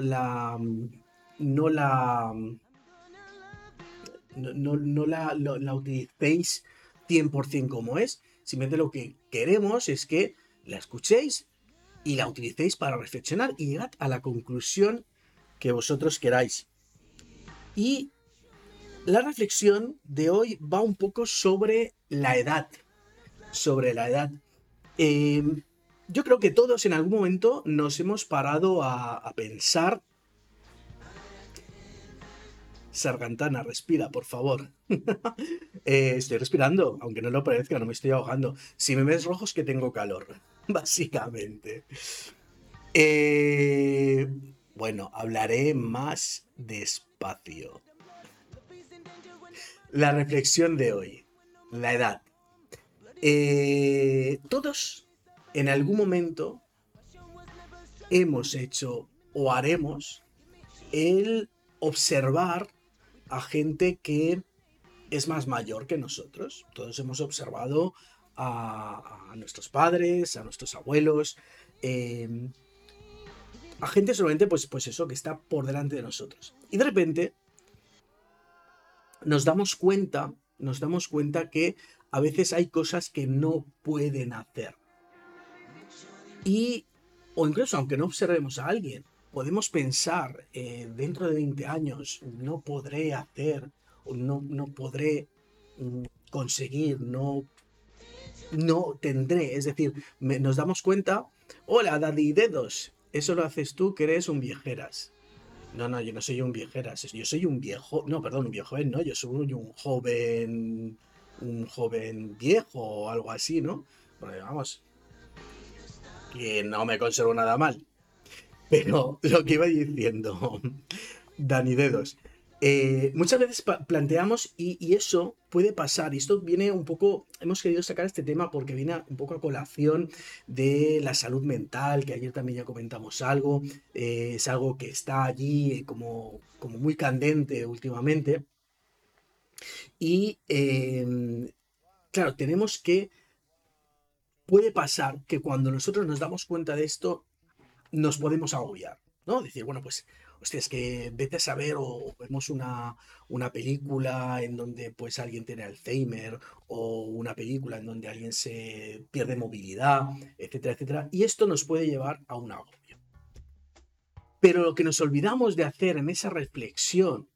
la no la no, no la, la, utilicéis 100% como es. Simplemente lo que queremos es que la escuchéis y la utilicéis para reflexionar y llegar a la conclusión que vosotros queráis. Y la reflexión de hoy va un poco sobre la edad. Sobre la edad. Em, yo creo que todos en algún momento nos hemos parado a, pensar. Sargantana, respira, por favor. Eh, estoy respirando, aunque no lo parezca, no me estoy ahogando. Si me ves rojo es que tengo calor, básicamente. Eh, bueno, hablaré más despacio. La reflexión de hoy, la edad. Eh, todos en algún momento hemos hecho o haremos el observar a gente que es más mayor que nosotros. Todos hemos observado a, nuestros padres, a nuestros abuelos, em, a gente solamente, pues, pues eso, que está por delante de nosotros. Y de repente nos damos cuenta, nos damos cuenta que a veces hay cosas que no pueden hacer. Y, o incluso aunque no observemos a alguien, podemos pensar, eh, dentro de 20 años no podré hacer, no, no podré mm, conseguir, no, no tendré. Es decir, nos damos cuenta, hola, Daddy Dedos, eso lo haces tú que eres un viejeras. No, no, yo no soy un viejeras, yo soy un viejo, no, perdón, un viejo no, yo soy un joven, un joven viejo o algo así, ¿no? Porque vamos, que no me conservo nada mal. Pero lo que iba diciendo, Dani Dedos, eh, muchas veces planteamos y, eso puede pasar, y esto viene un poco, hemos querido sacar este tema porque viene un poco a colación de la salud mental, que ayer también ya comentamos algo, eh, es algo que está allí como, como muy candente últimamente. Y em, claro, tenemos que, puede pasar que cuando nosotros nos damos cuenta de esto, nos podemos agobiar, ¿no? Decir, bueno, pues hostia, es que vete a saber o vemos una, una, película en donde pues alguien tiene Alzheimer o una película en donde alguien se pierde movilidad, etcétera, etcétera. Y esto nos puede llevar a un agobio. Pero lo que nos olvidamos de hacer en esa reflexión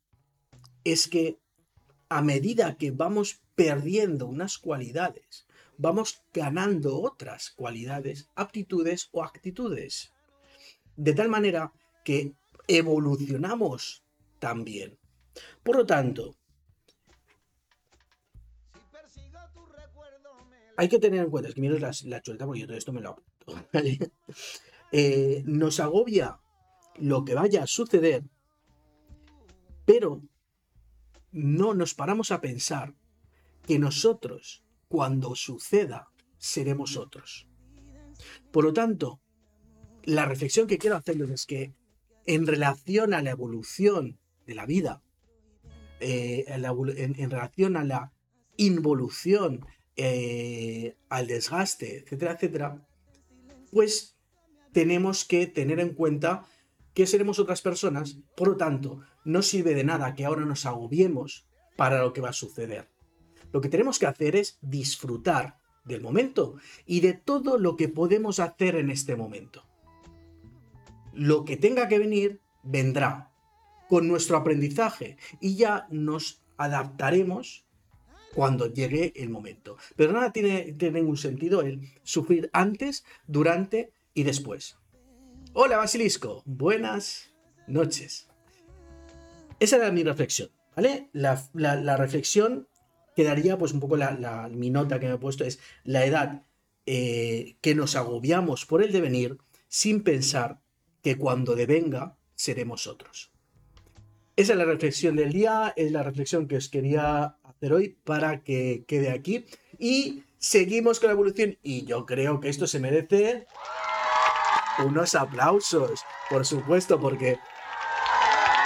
es que a medida que vamos perdiendo unas cualidades, vamos ganando otras cualidades, aptitudes o actitudes. De tal manera que evolucionamos también. Por lo tanto, hay que tener en cuenta, es que miro la, chuleta porque yo todo esto me lo apunto. Eh, nos agobia lo que vaya a suceder, pero no nos paramos a pensar que nosotros, cuando suceda, seremos otros. Por lo tanto, la reflexión que quiero hacerles es que en relación a la evolución de la vida, eh, en, relación a la involución, eh, al desgaste, etcétera, etcétera, pues tenemos que tener en cuenta que seremos otras personas, por lo tanto, no sirve de nada que ahora nos agobiemos para lo que va a suceder. Lo que tenemos que hacer es disfrutar del momento y de todo lo que podemos hacer en este momento lo que tenga que venir vendrá con nuestro aprendizaje y ya nos adaptaremos cuando llegue el momento. Pero nada tiene, ningún sentido el sufrir antes, durante y después. Hola Basilisco, buenas noches. Esa era mi reflexión, ¿vale? La, reflexión quedaría, pues un poco la, mi nota que me he puesto es la edad eh, que nos agobiamos por el devenir sin pensar que cuando devenga seremos otros. Esa es la reflexión del día, es la reflexión que os quería hacer hoy para que quede aquí. Y seguimos con la evolución y yo creo que esto se merece unos aplausos, por supuesto, porque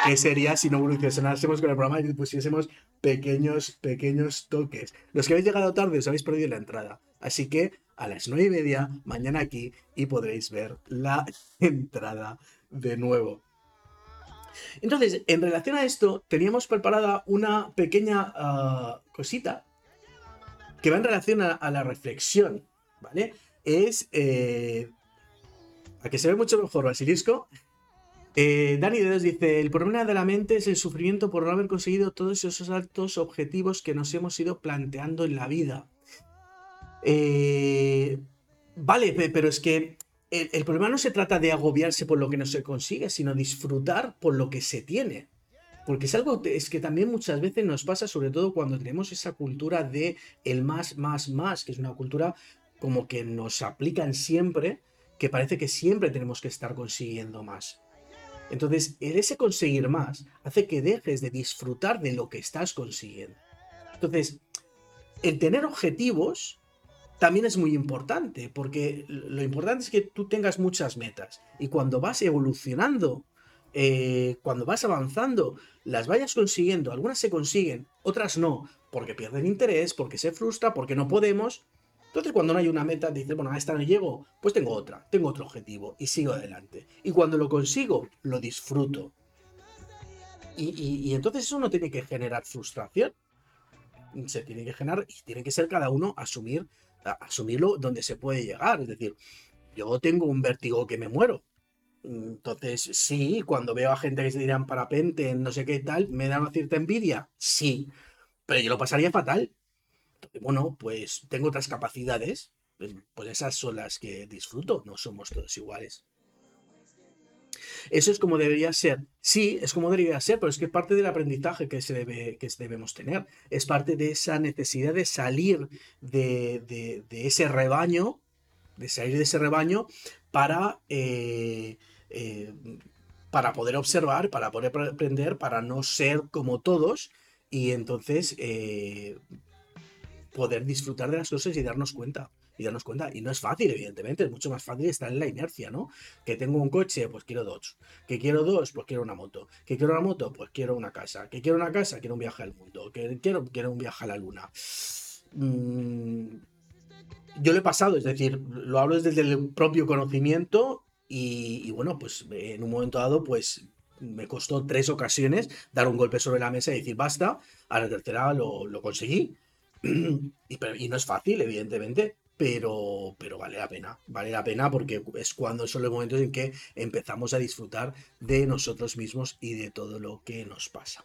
¿qué sería si no evolucionásemos con el programa y pusiésemos pequeños, pequeños toques? Los que habéis llegado tarde os habéis perdido la entrada. Así que a las nueve y media mañana aquí y podréis ver la entrada de nuevo. Entonces, en relación a esto, teníamos preparada una pequeña ah, cosita que va en relación a, la reflexión, ¿vale? Es... Eh, a que se ve mucho mejor, Basilisco. Eh, Dani de Dos dice: El problema de la mente es el sufrimiento por no haber conseguido todos esos altos objetivos que nos hemos ido planteando en la vida. Eh, vale, pero es que el, problema no se trata de agobiarse por lo que no se consigue, sino disfrutar por lo que se tiene. Porque es algo es que también muchas veces nos pasa, sobre todo cuando tenemos esa cultura de el más, más, más, que es una cultura como que nos aplican siempre, que parece que siempre tenemos que estar consiguiendo más. Entonces, el ese conseguir más hace que dejes de disfrutar de lo que estás consiguiendo. Entonces, el tener objetivos también es muy importante, porque lo importante es que tú tengas muchas metas y cuando vas evolucionando, eh, cuando vas avanzando, las vayas consiguiendo, algunas se consiguen, otras no, porque pierden interés, porque se frustra, porque no podemos. Entonces cuando no hay una meta, dices, bueno, a esta no llego, pues tengo otra, tengo otro objetivo y sigo adelante. Y cuando lo consigo, lo disfruto. y entonces eso no tiene que generar frustración, se tiene que generar y tiene que ser cada uno asumir asumirlo donde se puede llegar. Es decir, yo tengo un vértigo que me muero. Entonces, sí, cuando veo a gente que se tiran parapente, no sé qué tal, ¿me da una cierta envidia? Sí, pero yo lo pasaría fatal. Bueno, pues tengo otras capacidades, pues, pues esas son las que disfruto, no somos todos iguales. Eso es como debería ser. Sí, es como debería ser, pero es que parte del aprendizaje que, se debe, que debemos tener. Es parte de esa necesidad de salir de, ese rebaño, de salir de ese rebaño para, eh, eh, para poder observar, para poder aprender, para no ser como todos y entonces eh, poder disfrutar de las cosas y darnos cuenta y darnos cuenta. Y no es fácil, evidentemente, es mucho más fácil estar en la inercia, ¿no? Que tengo un coche, pues quiero dos. Que quiero dos, pues quiero una moto. Que quiero una moto, pues quiero una casa. Que quiero una casa, quiero un viaje al mundo. Que quiero, quiero un viaje a la luna. Mm, yo lo he pasado, es decir, lo hablo desde el propio conocimiento y, bueno, pues en un momento dado, pues me costó tres ocasiones dar un golpe sobre la mesa y decir basta, a la tercera lo, lo conseguí. y, y, no es fácil, evidentemente, pero, pero vale la pena, vale la pena porque es cuando son los momentos en que empezamos a disfrutar de nosotros mismos y de todo lo que nos pasa.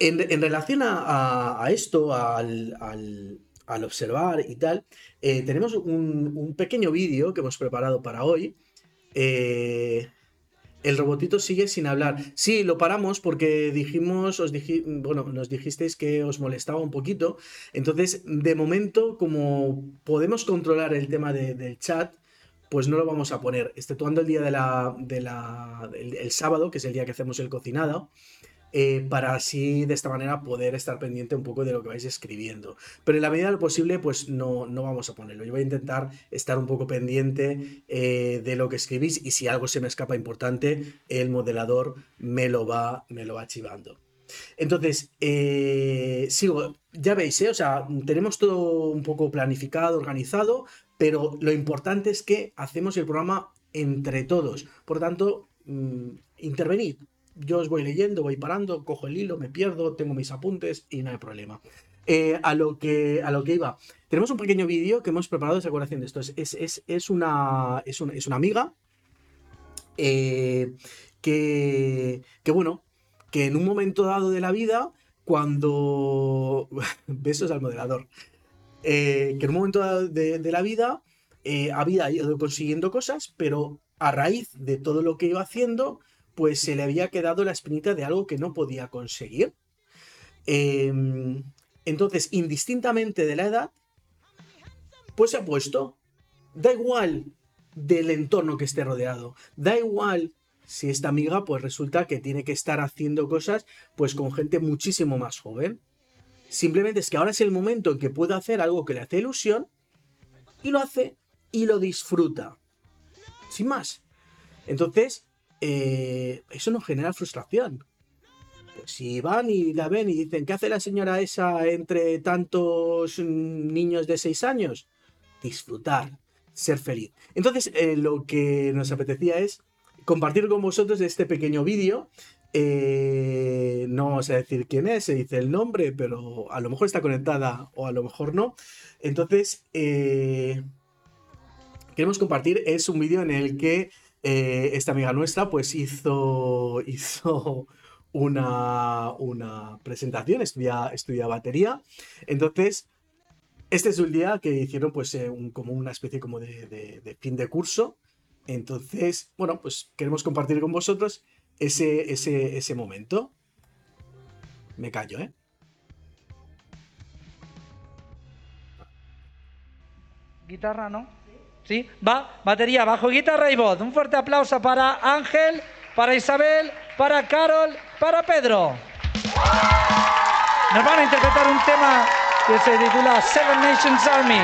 En, relación a, esto, al, observar y tal, eh, tenemos un, pequeño vídeo que hemos preparado para hoy. Eh, el robotito sigue sin hablar. Sí, lo paramos porque dijimos, os bueno, nos dijisteis que os molestaba un poquito. Entonces, de momento, como podemos controlar el tema del chat, pues no lo vamos a poner, exceptuando el día de la, de la el, sábado, que es el día que hacemos el cocinado. Eh, para así de esta manera poder estar pendiente un poco de lo que vais escribiendo. Pero en la medida de lo posible, pues no, no vamos a ponerlo. Yo voy a intentar estar un poco pendiente eh, de lo que escribís y si algo se me escapa importante, el modelador me lo va, me lo va archivando. Entonces, eh, sigo, ya veis, o sea, tenemos todo un poco planificado, organizado, pero lo importante es que hacemos el programa entre todos. Por tanto, mm, intervenid, yo os voy leyendo, voy parando, cojo el hilo, me pierdo, tengo mis apuntes y no hay problema. Eh, a, lo que, a lo que iba. Tenemos un pequeño vídeo que hemos preparado de decoración de esto. Es, es, una, es, una, amiga eh, que, que, bueno, que en un momento dado de la vida, cuando... Besos al moderador. Eh, que en un momento dado de, de la vida había ido consiguiendo cosas, pero a raíz de todo lo que iba haciendo, pues se le había quedado la espinita de algo que no podía conseguir. Em, entonces, indistintamente de la edad, pues se ha puesto. Da igual del entorno que esté rodeado. Da igual si esta amiga, pues resulta que tiene que estar haciendo cosas, pues con gente muchísimo más joven. Simplemente es que ahora es el momento en que puede hacer algo que le hace ilusión y lo hace y lo disfruta. Sin más. Entonces, eh, eso nos genera frustración. Pues si van y la ven y dicen, ¿qué hace la señora esa entre tantos niños de 6 años? Disfrutar, ser feliz. Entonces, eh, lo que nos apetecía es compartir con vosotros este pequeño vídeo. Eh, no vamos a decir quién es, se dice el nombre, pero a lo mejor está conectada o a lo mejor no. Entonces, eh, queremos compartir, es un vídeo en el que eh, esta amiga nuestra pues hizo, hizo una, una presentación, estudia, batería. Entonces, este es un día que hicieron pues eh, como una especie como de, fin de curso. Entonces, bueno, pues queremos compartir con vosotros ese, ese, ese momento. Me callo, ¿eh? Guitarra, ¿no? Sí, va, batería, bajo guitarra y voz. Un fuerte aplauso para Ángel, para Isabel, para Carol, para Pedro. Nos van a interpretar un tema que se titula Seven Nations Army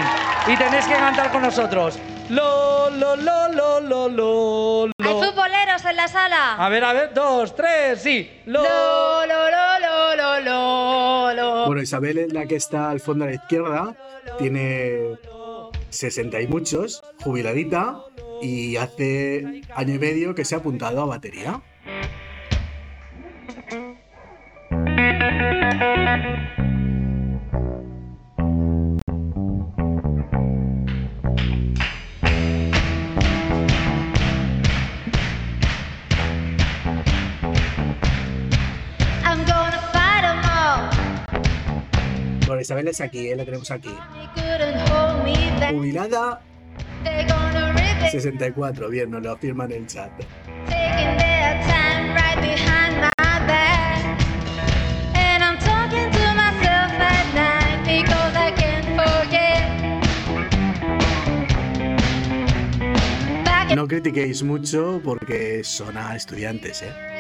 y tenéis que cantar con nosotros. Lo, lo, lo, lo, lo, lo, ¿Hay futboleros en la sala? A ver, a ver, dos, tres, sí. Lo, lo, lo, lo, lo, lo, lo. Bueno, Isabel es la que está al fondo a la izquierda. Tiene 60 y muchos, jubiladita, y hace año y medio que se ha apuntado a batería. Isabel es aquí, eh, la tenemos aquí. Jubilada 64, bien, nos lo afirman en el chat. No critiquéis mucho porque son a estudiantes, ¿eh?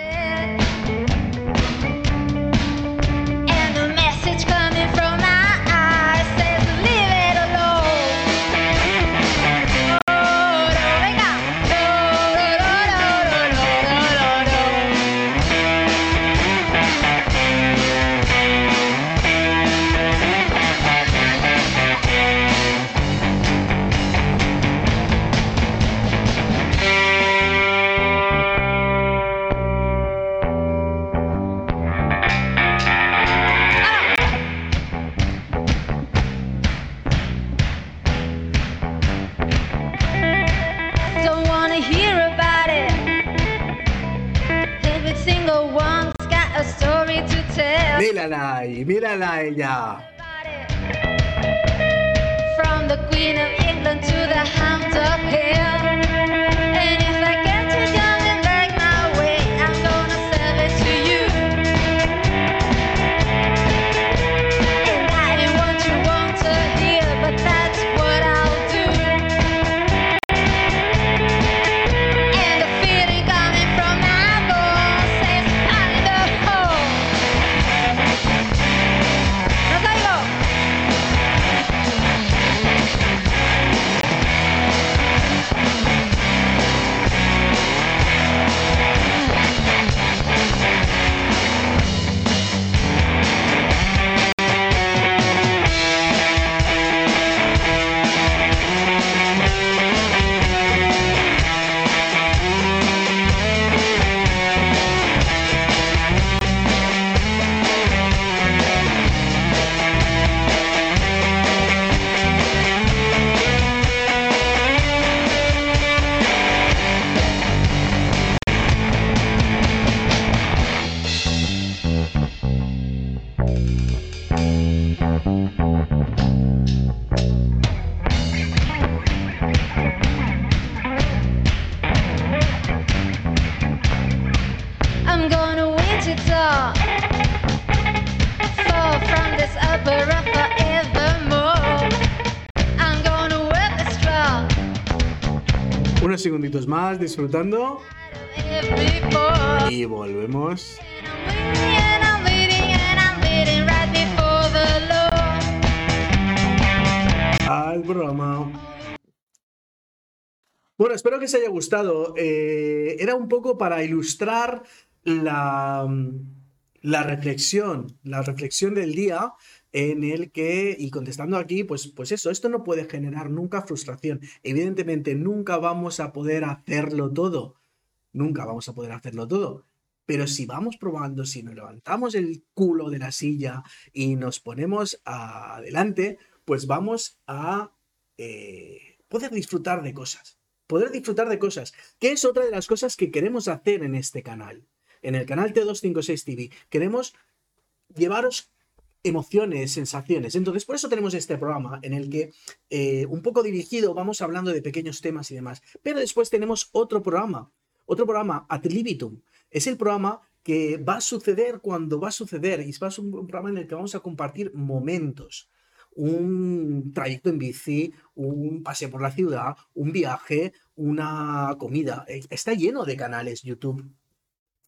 Disfrutando. Y volvemos. Al programa. Bueno, espero que os haya gustado. Eh, era un poco para ilustrar la, la reflexión, la reflexión del día en el que, y contestando aquí, pues, pues eso, esto no puede generar nunca frustración. Evidentemente, nunca vamos a poder hacerlo todo, nunca vamos a poder hacerlo todo. Pero si vamos probando, si nos levantamos el culo de la silla y nos ponemos adelante, pues vamos a eh, poder disfrutar de cosas. Poder disfrutar de cosas, que es otra de las cosas que queremos hacer en este canal. En el canal T256 TV. Queremos llevaros emociones, sensaciones. Entonces, por eso tenemos este programa en el que, eh, un poco dirigido, vamos hablando de pequeños temas y demás. Pero después tenemos otro programa, otro programa, Ad libitum. Es el programa que va a suceder cuando va a suceder y va a ser un programa en el que vamos a compartir momentos. Un trayecto en bici, un paseo por la ciudad, un viaje, una comida. Está lleno de canales YouTube,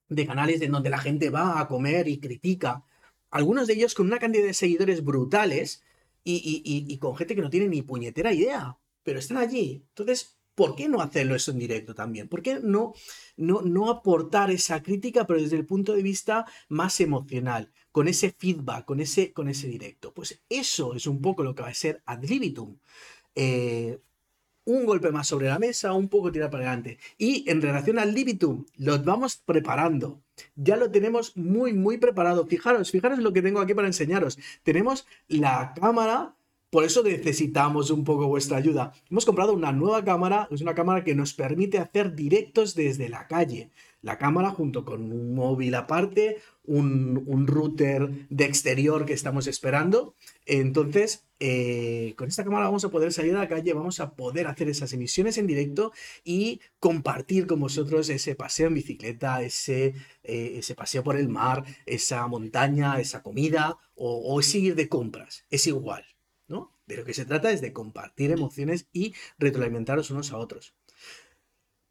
de canales en donde la gente va a comer y critica algunos de ellos con una cantidad de seguidores brutales y, con gente que no tiene ni puñetera idea, pero están allí. Entonces, ¿por qué no hacerlo eso en directo también? ¿Por qué no, no, no aportar esa crítica, pero desde el punto de vista más emocional, con ese feedback, con ese, con ese directo? Pues eso es un poco lo que va a ser ad libitum. Eh, un golpe más sobre la mesa, un poco tirar para adelante. Y en relación al libitum, los vamos preparando. Ya lo tenemos muy, muy preparado. Fijaros, fijaros lo que tengo aquí para enseñaros. Tenemos la cámara, por eso necesitamos un poco vuestra ayuda. Hemos comprado una nueva cámara, es una cámara que nos permite hacer directos desde la calle. La cámara junto con un móvil aparte, un, un router de exterior que estamos esperando. Entonces, eh, con esta cámara vamos a poder salir a la calle, vamos a poder hacer esas emisiones en directo y compartir con vosotros ese paseo en bicicleta, ese, eh, paseo por el mar, esa montaña, esa comida o, o ese ir de compras. Es igual, ¿no? De lo que se trata es de compartir emociones y retroalimentaros unos a otros.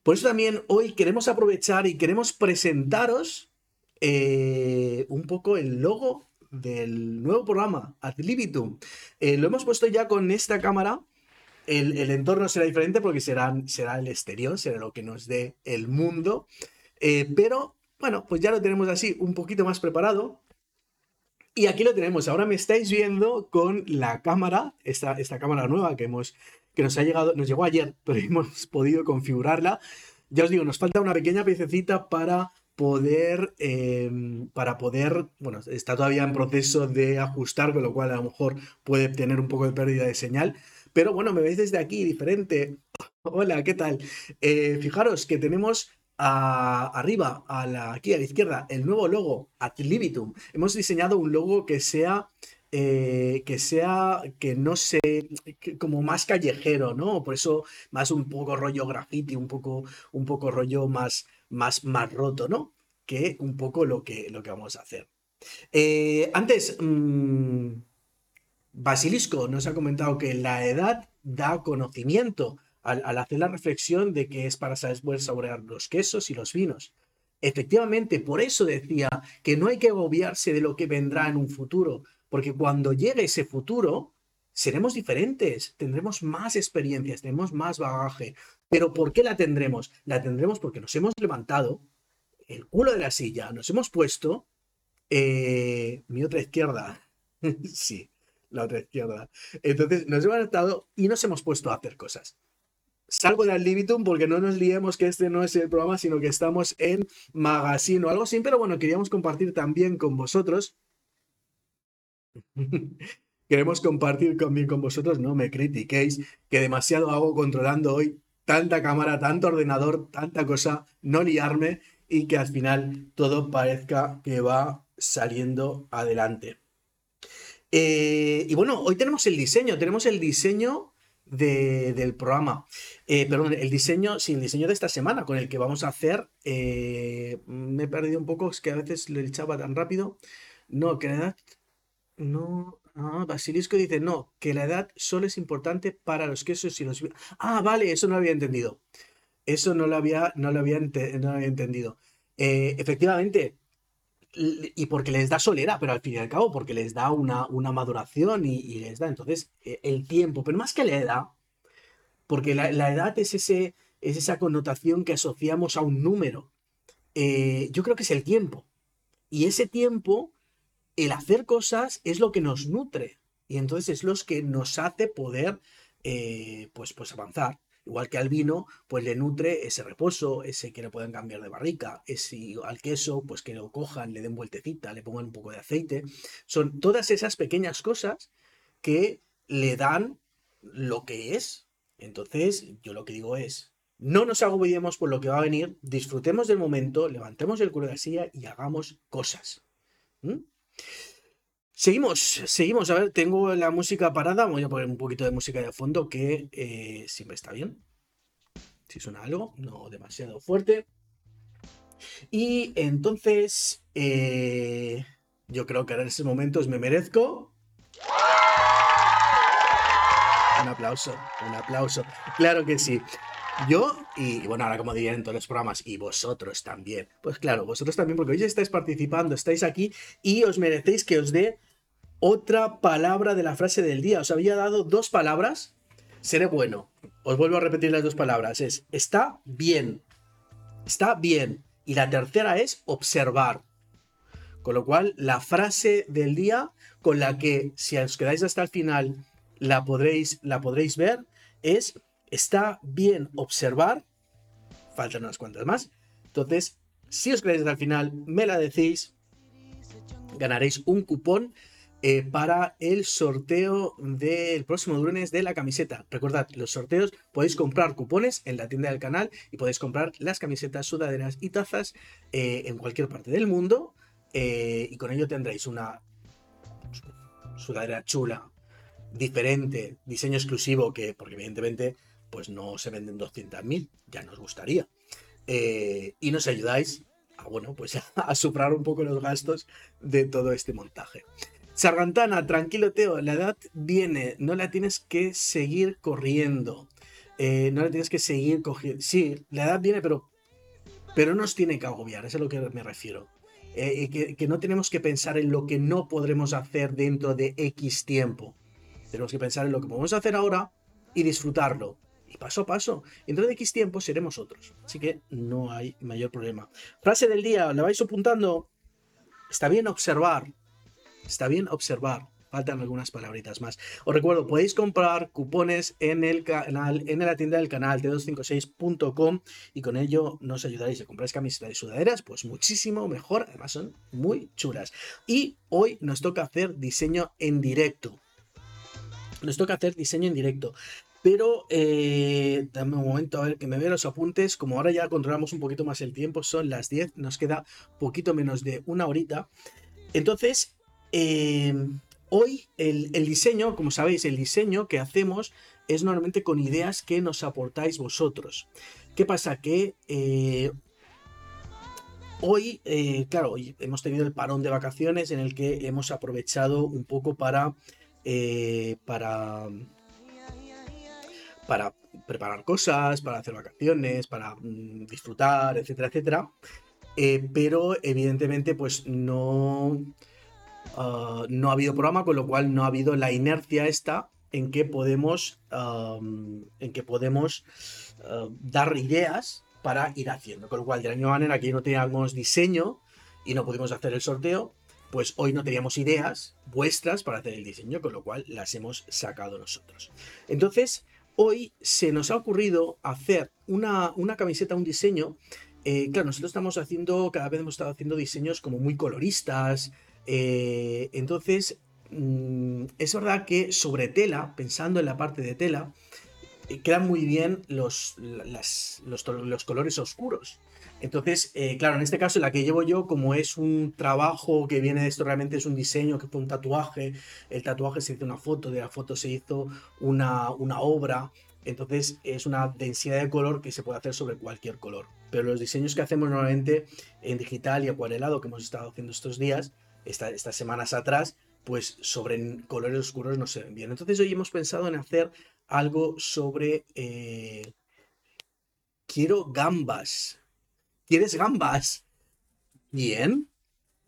Por eso también hoy queremos aprovechar y queremos presentaros eh, un poco el logo del nuevo programa, Ad Libitum. Eh, lo hemos puesto ya con esta cámara. El, entorno será diferente porque será, será, el exterior, será lo que nos dé el mundo. Eh, pero bueno, pues ya lo tenemos así un poquito más preparado. Y aquí lo tenemos. Ahora me estáis viendo con la cámara, esta, esta cámara nueva que, hemos, que nos ha llegado, nos llegó ayer, pero hemos podido configurarla. Ya os digo, nos falta una pequeña piececita para poder, em, para poder, bueno, está todavía en proceso de ajustar, con lo cual a lo mejor puede tener un poco de pérdida de señal. Pero bueno, me veis desde aquí diferente. Hola, ¿qué tal? Eh, fijaros que tenemos arriba, a la, aquí a la izquierda, el nuevo logo, Ad Libitum. Hemos diseñado un logo que sea eh, que sea, que no sé, como más callejero, ¿no? Por eso más un poco rollo graffiti, un poco, un poco rollo más, más, más roto, ¿no? Que un poco lo que, lo que vamos a hacer. Eh, antes, mm, Basilisco nos ha comentado que la edad da conocimiento al, hacer la reflexión de que es para saber saborear los quesos y los vinos. Efectivamente, por eso decía que no hay que agobiarse de lo que vendrá en un futuro, porque cuando llegue ese futuro, seremos diferentes, tendremos más experiencias, tendremos más bagaje. Pero ¿por qué la tendremos? La tendremos porque nos hemos levantado el culo de la silla, nos hemos puesto eh, mi otra izquierda. sí, la otra izquierda. Entonces nos hemos levantado y nos hemos puesto a hacer cosas. Salgo del Libitum porque no nos liemos que este no es el programa, sino que estamos en Magazine o algo así, pero bueno, queríamos compartir también con vosotros Queremos compartir conmigo con vosotros, no me critiquéis, que demasiado hago controlando hoy tanta cámara, tanto ordenador, tanta cosa, no liarme y que al final todo parezca que va saliendo adelante. Eh, y bueno, hoy tenemos el diseño, tenemos el diseño del programa. Eh, perdón, el diseño, sí, el diseño de esta semana con el que vamos a hacer. Eh, me he perdido un poco, es que a veces le echaba tan rápido. No, que no, ah, Basilisco dice, no, que la edad solo es importante para los quesos y los... Ah, vale, eso no lo había entendido. Eso no lo había, no lo había, entendido. Eh, efectivamente, y porque les da solera, pero al fin y al cabo, porque les da una, una maduración y, les da entonces e, el tiempo, pero más que la edad, porque la, edad es, ese, es esa connotación que asociamos a un número. Eh, yo creo que es el tiempo. Y ese tiempo el hacer cosas es lo que nos nutre y entonces es lo que nos hace poder eh, pues, pues avanzar. Igual que al vino, pues le nutre ese reposo, ese que le pueden cambiar de barrica, ese al queso, pues que lo cojan, le den vueltecita, le pongan un poco de aceite. Son todas esas pequeñas cosas que le dan lo que es. Entonces, yo lo que digo es, no nos agobiemos por lo que va a venir, disfrutemos del momento, levantemos el culo de la silla y hagamos cosas. Seguimos, seguimos. A ver, tengo la música parada. Voy a poner un poquito de música de fondo que eh, siempre está bien. Si suena algo, no demasiado fuerte. Y entonces, eh, yo creo que ahora en estos momentos me merezco. Un aplauso, un aplauso. Claro que sí. Yo, y bueno, ahora como dirían en todos los programas, y vosotros también. Pues claro, vosotros también, porque hoy estáis participando, estáis aquí y os merecéis que os dé otra palabra de la frase del día. Os había dado dos palabras. Seré bueno. Os vuelvo a repetir las dos palabras. Es está bien. Está bien. Y la tercera es observar. Con lo cual, la frase del día con la que, si os quedáis hasta el final, la podréis, la podréis ver, es está bien observar. Faltan unas cuantas más. Entonces, si os quedáis el final, me la decís. Ganaréis un cupón eh, para el sorteo del próximo lunes de la camiseta. Recordad, los sorteos podéis comprar cupones en la tienda del canal y podéis comprar las camisetas, sudaderas y tazas eh, en cualquier parte del mundo. Eh, y con ello tendréis una sudadera chula, diferente, diseño exclusivo, que, porque evidentemente pues no se venden 200.000, ya nos gustaría. Eh, y nos ayudáis a, bueno, pues a, suprar un poco los gastos de todo este montaje. Sargantana, tranquilo Teo, la edad viene, no la tienes que seguir corriendo. Eh, no la tienes que seguir cogiendo. Sí, la edad viene, pero, pero nos tiene que agobiar, es a lo que me refiero. Eh, que, que, no tenemos que pensar en lo que no podremos hacer dentro de X tiempo. Tenemos que pensar en lo que podemos hacer ahora y disfrutarlo paso a paso. Dentro de X tiempo seremos otros. Así que no hay mayor problema. Frase del día, ¿la vais apuntando? Está bien observar. Está bien observar. Faltan algunas palabritas más. Os recuerdo, podéis comprar cupones en el canal, en la tienda del canal t256.com y con ello nos ayudaréis a comprar camisetas y sudaderas, pues muchísimo mejor. Además son muy chulas. Y hoy nos toca hacer diseño en directo. Nos toca hacer diseño en directo. Pero eh, dame un momento a ver que me vea los apuntes. Como ahora ya controlamos un poquito más el tiempo, son las 10, nos queda poquito menos de una horita. Entonces, em, hoy el, diseño, como sabéis, el diseño que hacemos es normalmente con ideas que nos aportáis vosotros. ¿Qué pasa? Que eh, hoy, eh, claro, hoy hemos tenido el parón de vacaciones en el que hemos aprovechado un poco para, para para preparar cosas, para hacer vacaciones, para mm, disfrutar, etcétera, etcétera. Eh, pero evidentemente pues no, ah, no ha habido programa, con lo cual no ha habido la inercia esta en que podemos, en que podemos ah, dar ideas para ir haciendo. Con lo cual, de la misma manera que no teníamos diseño y no pudimos hacer el sorteo, pues hoy no teníamos ideas vuestras para hacer el diseño, con lo cual las hemos sacado nosotros. Entonces, hoy se nos ha ocurrido hacer una, camiseta, un diseño. Eh, claro, nosotros estamos haciendo, cada vez hemos estado haciendo diseños como muy coloristas. Eh, entonces, mm, es verdad que sobre tela, pensando en la parte de tela, eh, quedan muy bien los, los colores oscuros. Entonces, eh, claro, en este caso la que llevo yo, como es un trabajo que viene de esto, realmente es un diseño, que fue un tatuaje, el tatuaje se hizo una foto, de la foto se hizo una, una obra, entonces es una densidad de color que se puede hacer sobre cualquier color. Pero los diseños que hacemos normalmente en digital y acuarelado, que hemos estado haciendo estos días, estas semanas atrás, pues sobre colores oscuros no se ven bien. Entonces hoy hemos pensado en hacer algo sobre... Eh, quiero gambas. ¿Quieres gambas? Bien.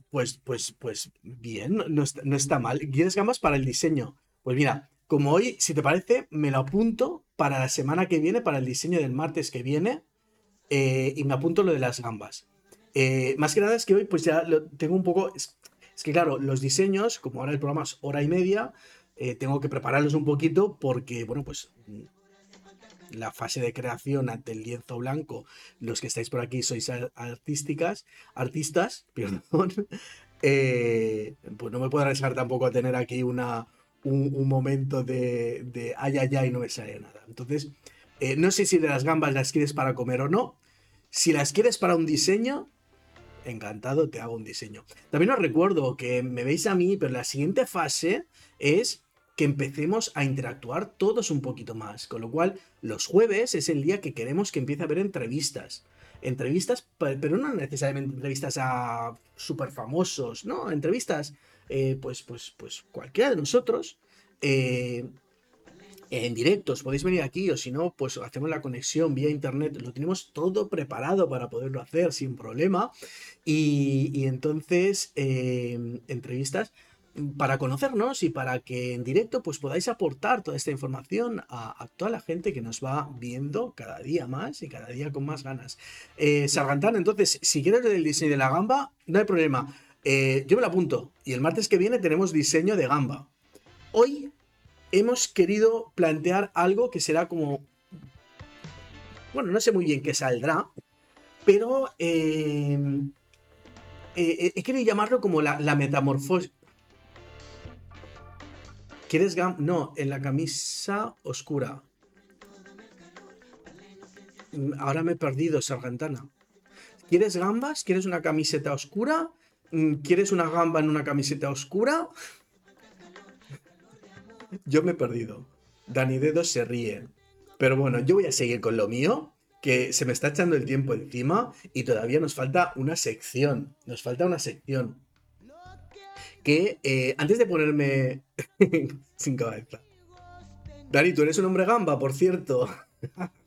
Pues, pues, pues, bien, no está, mal. ¿Quieres gambas para el diseño? Pues mira, como hoy, si te parece, me lo apunto para la semana que viene, para el diseño del martes que viene, eh, y me apunto lo de las gambas. Eh, más que nada es que hoy, pues ya lo tengo un poco. Es, que claro, los diseños, como ahora el programa es hora y media, eh, tengo que prepararlos un poquito porque, bueno, pues la fase de creación ante el lienzo blanco, los que estáis por aquí sois artísticas, artistas, perdón, eh, pues no me puedo arriesgar tampoco a tener aquí una, un, momento de, de, ay, ay, ay, no me sale nada. Entonces, eh, no sé si de las gambas las quieres para comer o no. Si las quieres para un diseño, encantado, te hago un diseño. También os recuerdo que me veis a mí, pero la siguiente fase es que empecemos a interactuar todos un poquito más. Con lo cual, los jueves es el día que queremos que empiece a haber entrevistas. Entrevistas, pero no necesariamente entrevistas a súper famosos, ¿no? Entrevistas, eh, pues, pues, pues cualquiera de nosotros. Eh, en directos, podéis venir aquí o si no, pues hacemos la conexión vía internet, lo tenemos todo preparado para poderlo hacer sin problema y, entonces em, entrevistas para conocernos y para que en directo pues podáis aportar toda esta información a, toda la gente que nos va viendo cada día más y cada día con más ganas. Eh, Sargantana, entonces, si quieres el diseño de la gamba, no hay problema. Eh, yo me lo apunto y el martes que viene tenemos diseño de gamba. Hoy hemos querido plantear algo que será como... Bueno, no sé muy bien qué saldrá, pero eh, he querido llamarlo como la, metamorfosis. ¿Quieres gam? No, en la camisa oscura. Mm, ahora me he perdido, Sargantana. ¿Quieres gambas? ¿Quieres una camiseta oscura? Mm, ¿Quieres una gamba en una camiseta oscura? Yo me he perdido. Dani Dedo se ríe. Pero bueno, yo voy a seguir con lo mío, que se me está echando el tiempo encima y todavía nos falta una sección. Nos falta una sección. Que eh, antes de ponerme sin cabeza. Dani, tú eres un hombre gamba, por cierto.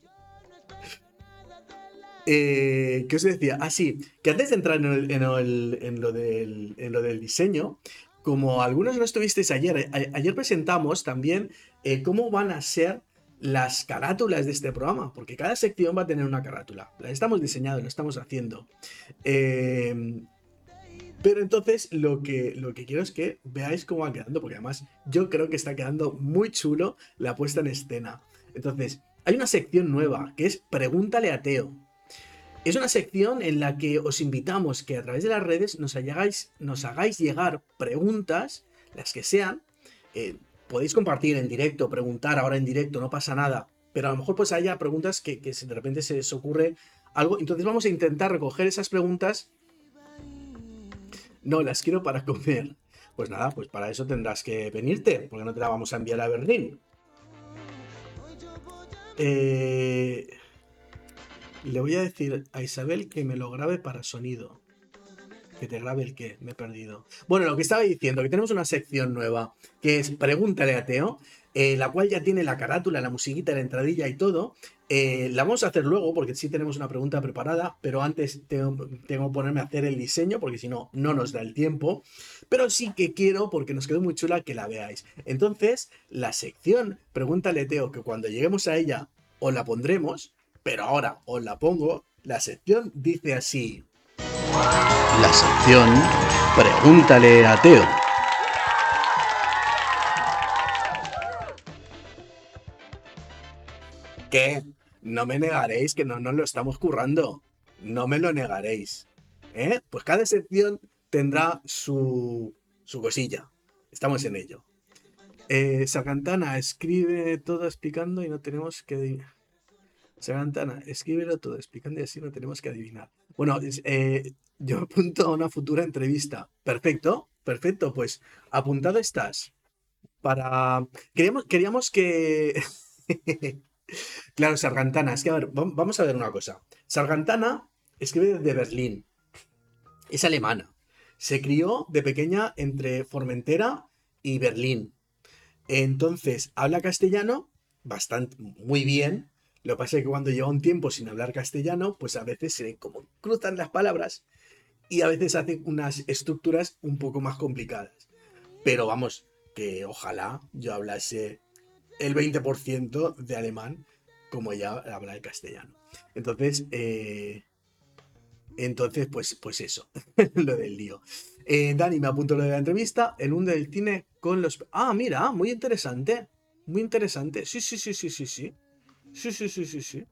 Eh, ¿Qué os decía? Ah, sí, que antes de entrar en, lo del diseño, como algunos no estuvisteis ayer, ayer presentamos también eh, cómo van a ser las carátulas de este programa, porque cada sección va a tener una carátula. La estamos diseñando, lo estamos haciendo. Eh, pero entonces lo que, lo que quiero es que veáis cómo va quedando, porque además yo creo que está quedando muy chulo la puesta en escena. Entonces, hay una sección nueva que es Pregúntale a Teo. Es una sección en la que os invitamos que a través de las redes nos, hagáis, nos hagáis llegar preguntas, las que sean. Eh, podéis compartir en directo, preguntar ahora en directo, no pasa nada. Pero a lo mejor pues haya preguntas que, que de repente se os ocurre algo. Entonces vamos a intentar recoger esas preguntas. No, las quiero para comer. Pues nada, pues para eso tendrás que venirte, porque no te la vamos a enviar a Berlín. Eh, le voy a decir a Isabel que me lo grabe para sonido. Que te grabe el qué, me he perdido. Bueno, lo que estaba diciendo, que tenemos una sección nueva, que es Pregúntale a Teo, eh, la cual ya tiene la carátula, la musiquita, la entradilla y todo. Eh, la vamos a hacer luego porque sí tenemos una pregunta preparada, pero antes tengo, tengo, que ponerme a hacer el diseño porque si no, no nos da el tiempo. Pero sí que quiero, porque nos quedó muy chula, que la veáis. Entonces, la sección Pregúntale Teo, que cuando lleguemos a ella os la pondremos, pero ahora os la pongo. La sección dice así. La sección Pregúntale a Teo. ¿Qué? No me negaréis que no nos lo estamos currando. No me lo negaréis. ¿Eh? Pues cada sección tendrá su, su cosilla. Estamos en ello. Eh, Sargantana escribe todo explicando y no tenemos que Sarantana, escríbelo todo explicando y así no tenemos que adivinar. Bueno, eh, yo apunto a una futura entrevista. Perfecto, perfecto. Pues apuntado estás. Para. Queríamos, queríamos que. claro, Sargantana. Es que vamos a ver una cosa. Sargantana escribe desde Berlín. Es alemana. Se crió de pequeña entre Formentera y Berlín. Entonces, habla castellano bastante, muy bien, lo que pasa es que cuando lleva un tiempo sin hablar castellano, pues a veces se como cruzan las palabras y a veces hacen unas estructuras un poco más complicadas. Pero vamos, que ojalá yo hablase el 20% de alemán como ella habla el castellano. Entonces, eh, entonces pues, pues eso, lo del lío. Eh, Dani, me apunto lo de la entrevista, en un del cine con los... Ah, mira, muy interesante, muy interesante. Sí, sí, sí, sí, sí, sí. Sí, sí, sí, sí, sí.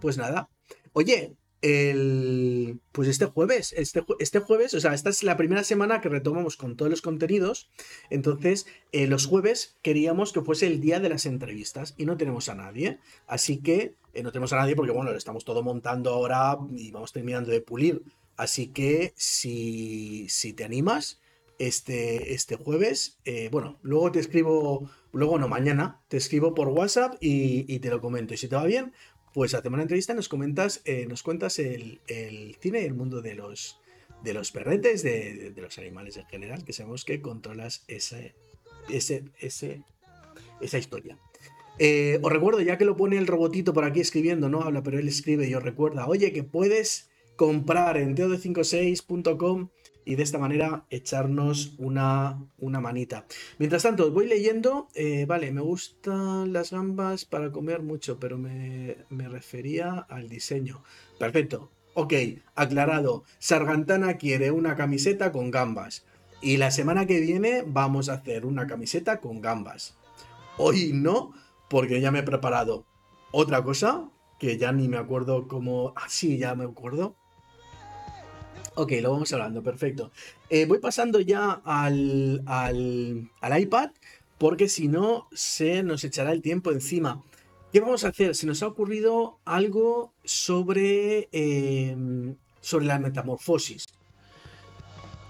Pues nada. Oye, el, pues este jueves, este, este jueves, o sea, esta es la primera semana que retomamos con todos los contenidos. Entonces, eh, los jueves queríamos que fuese el día de las entrevistas y no tenemos a nadie. Así que eh, no tenemos a nadie porque, bueno, lo estamos todo montando ahora y vamos terminando de pulir. Así que si, si te animas, este, este jueves, eh, bueno, luego te escribo, luego no, mañana, te escribo por WhatsApp y, y te lo comento. Y si te va bien, pues hacemos una entrevista, nos comentas, eh, nos cuentas el, cine y el mundo de los, de los perretes, de, de- de los animales en general, que sabemos que controlas ese, ese, ese, esa historia. Eh, os recuerdo, ya que lo pone el robotito por aquí escribiendo, no habla, pero él escribe y os recuerda, oye, que puedes comprar en teo56.com y de esta manera echarnos una, una manita. Mientras tanto, voy leyendo. eh, vale, me gustan las gambas para comer mucho, pero me, me refería al diseño. Perfecto. Ok, aclarado. Sargantana quiere una camiseta con gambas. Y la semana que viene vamos a hacer una camiseta con gambas. Hoy no, porque ya me he preparado otra cosa que ya ni me acuerdo cómo. Ah, sí, ya me acuerdo. Ok, lo vamos hablando, perfecto. Eh, voy pasando ya al, al, al iPad porque si no se nos echará el tiempo encima. ¿Qué vamos a hacer? Se nos ha ocurrido algo sobre, eh, sobre la metamorfosis.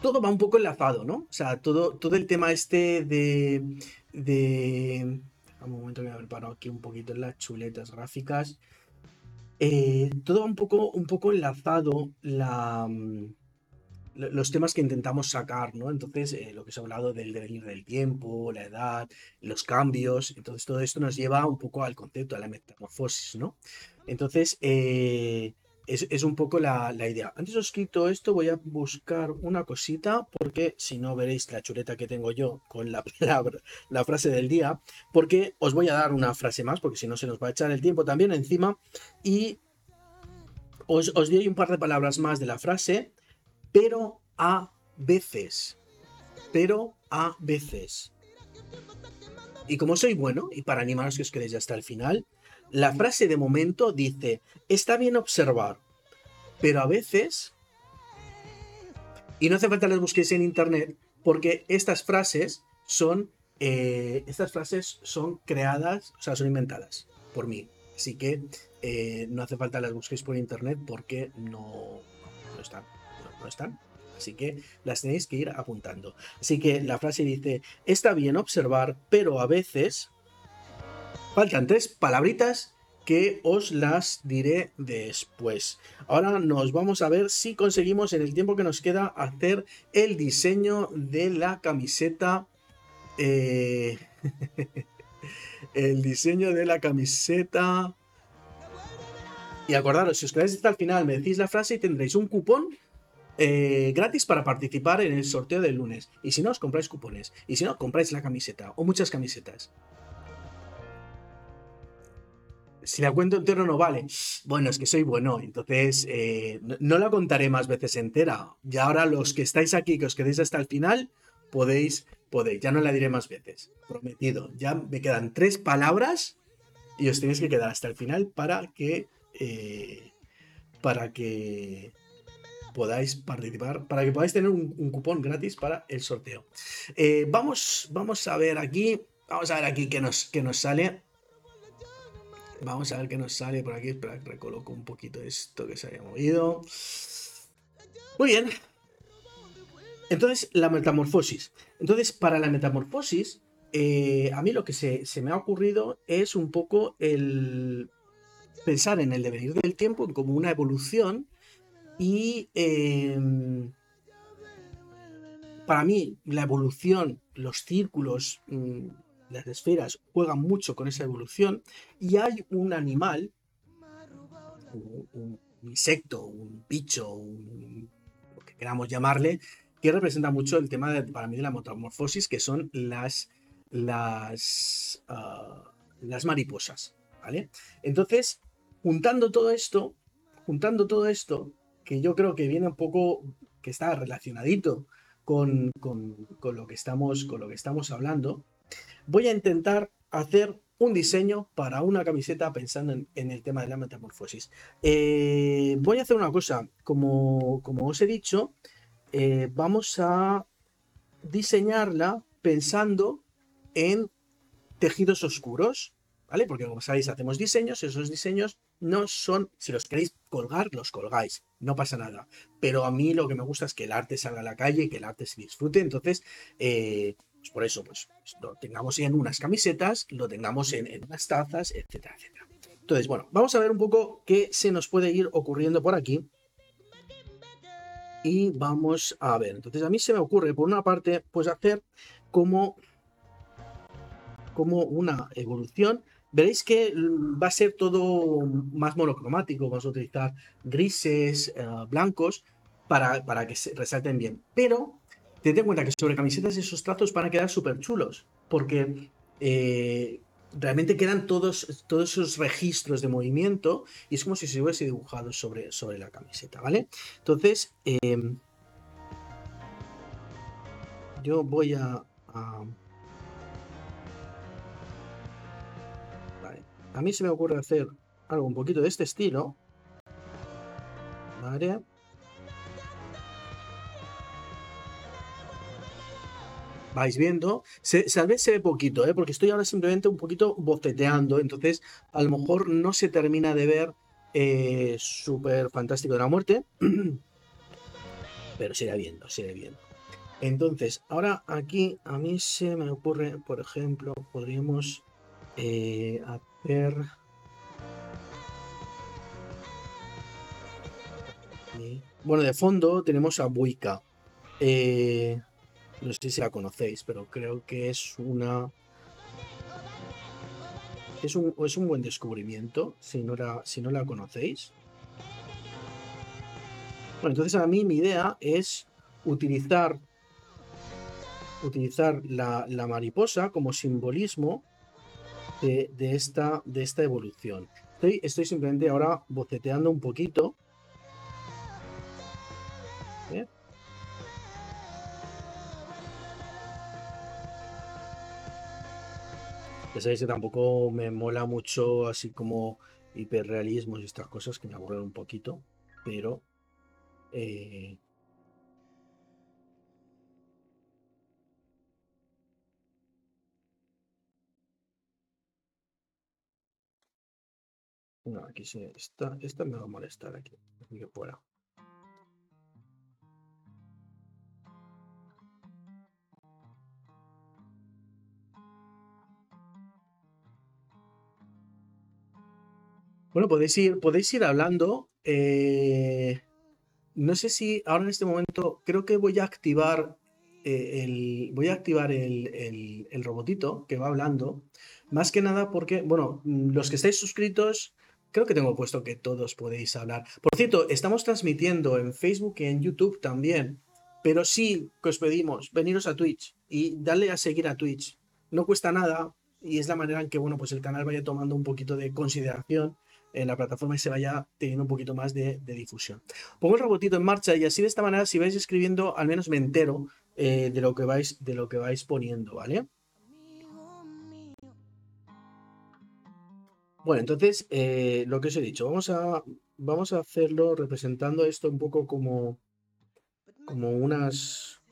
Todo va un poco enlazado, ¿no? O sea, todo, todo el tema este de... de... Un momento que me preparo aquí un poquito las chuletas gráficas. Eh, todo va un poco, un poco enlazado la, los temas que intentamos sacar, ¿no? Entonces, eh, lo que se ha hablado del devenir del tiempo, la edad, los cambios, entonces todo esto nos lleva un poco al concepto, a la metamorfosis, ¿no? Entonces, eh, es, es un poco la, la idea. Antes os quito esto, voy a buscar una cosita, porque si no veréis la chuleta que tengo yo con la palabra, la frase del día, porque os voy a dar una frase más, porque si no se nos va a echar el tiempo también encima, y os, os doy un par de palabras más de la frase, pero a veces. Pero a veces. Y como soy bueno, y para animaros que os quedéis hasta el final, la frase de momento dice, está bien observar, pero a veces... Y no hace falta las busquéis en internet, porque estas frases son... eh, estas frases son creadas, o sea, son inventadas por mí. Así que eh, no hace falta las busquéis por internet porque no, no están. No, están. Así que las tenéis que ir apuntando. Así que la frase dice, está bien observar, pero a veces faltan tres palabritas que os las diré después. Ahora nos vamos a ver si conseguimos en el tiempo que nos queda hacer el diseño de la camiseta. eh, el diseño de la camiseta. Y acordaros, si os quedáis hasta el final, me decís la frase y tendréis un cupón eh, gratis para participar en el sorteo del lunes. Y si no, os compráis cupones. Y si no, compráis la camiseta o muchas camisetas. Si la cuento entero no vale. Bueno, es que soy bueno, entonces eh, no, no la contaré más veces entera. Y ahora los que estáis aquí, que os quedéis hasta el final, podéis, podéis. Ya no la diré más veces. Prometido. Ya me quedan tres palabras y os tenéis que quedar hasta el final para que eh, para que podáis participar, para que podáis tener un, cupón gratis para el sorteo. Eh, vamos, vamos a ver aquí, vamos a ver aquí qué nos, qué nos sale. Vamos a ver qué nos sale por aquí. Espera, recoloco un poquito esto que se había movido. Muy bien. Entonces, la metamorfosis. Entonces, para la metamorfosis, eh, a mí lo que se me ha ocurrido es un poco el pensar en el devenir del tiempo como una evolución y eh, para mí la evolución, los círculos, mm, las esferas juegan mucho con esa evolución y hay un animal, un, un insecto, un bicho, un- lo que queramos llamarle, que representa mucho el tema de- para mí de la metamorfosis, que son las, las, ah, las mariposas. ¿vale? Entonces, juntando todo esto, juntando todo esto, que yo creo que viene un poco, que está relacionadito con, con- con lo, que estamos, con lo que estamos hablando, voy a intentar hacer un diseño para una camiseta pensando en, el tema de la metamorfosis. Eh, voy a hacer una cosa, como, como os he dicho, eh, vamos a diseñarla pensando en tejidos oscuros, ¿vale? Porque como sabéis, hacemos diseños, esos diseños no son, si los queréis colgar, los colgáis, no pasa nada. Pero a mí lo que me gusta es que el arte salga a la calle y que el arte se disfrute, entonces, eh, pues por eso, pues lo tengamos en unas camisetas, lo tengamos en, en unas tazas, etcétera, etcétera. Entonces, bueno, vamos a ver un poco qué se nos puede ir ocurriendo por aquí. Y vamos a ver. Entonces, a mí se me ocurre, por una parte, pues hacer como, como una evolución. Veréis que va a ser todo más monocromático. Vamos a utilizar grises, eh, blancos, para, para que se resalten bien. Pero tened en cuenta que sobre camisetas esos trazos van a quedar súper chulos. Porque eh, realmente quedan todos, todos esos registros de movimiento y es como si se hubiese dibujado sobre, sobre la camiseta, ¿vale? Entonces, eh, yo voy a, a... A mí se me ocurre hacer algo un poquito de este estilo. ¿Vale? vais viendo. Se, tal vez se ve poquito, ¿eh? porque estoy ahora simplemente un poquito boceteando, entonces a lo mejor no se termina de ver eh, súper fantástico de la muerte, pero se irá viendo, se irá viendo. Entonces, ahora aquí a mí se me ocurre, por ejemplo, podríamos eh, hacer... Bueno, de fondo tenemos a Buika. Eh, no sé si la conocéis, pero creo que es una. Es un, es un buen descubrimiento si no, la, si no la conocéis. Bueno, entonces a mí mi idea es utilizar, utilizar la, la mariposa como simbolismo de, esta, de esta evolución. Estoy, estoy simplemente ahora boceteando un poquito. ¿Eh? Ya sabéis que tampoco me mola mucho así como hiperrealismos y estas cosas que me aburren un poquito, pero eh, No, aquí sí, esta, esta me va a molestar aquí, aquí fuera. Bueno, podéis ir, podéis ir hablando. Eh, no sé si ahora en este momento creo que voy a activar eh, el. Voy a activar el, el, robotito que va hablando. Más que nada porque, bueno, los que estáis suscritos, creo que tengo puesto que todos podéis hablar. Por cierto, estamos transmitiendo en Facebook y en YouTube también. Pero sí que os pedimos, veniros a Twitch y darle a seguir a Twitch. No cuesta nada y es la manera en que, bueno, pues el canal vaya tomando un poquito de consideración en la plataforma y se vaya teniendo un poquito más de, de, difusión. Pongo el robotito en marcha y así de esta manera, si vais escribiendo, al menos me entero eh, de, lo que vais, de lo que vais poniendo, ¿vale? Bueno, entonces, eh, lo que os he dicho, vamos a, vamos a hacerlo representando esto un poco como, como unas,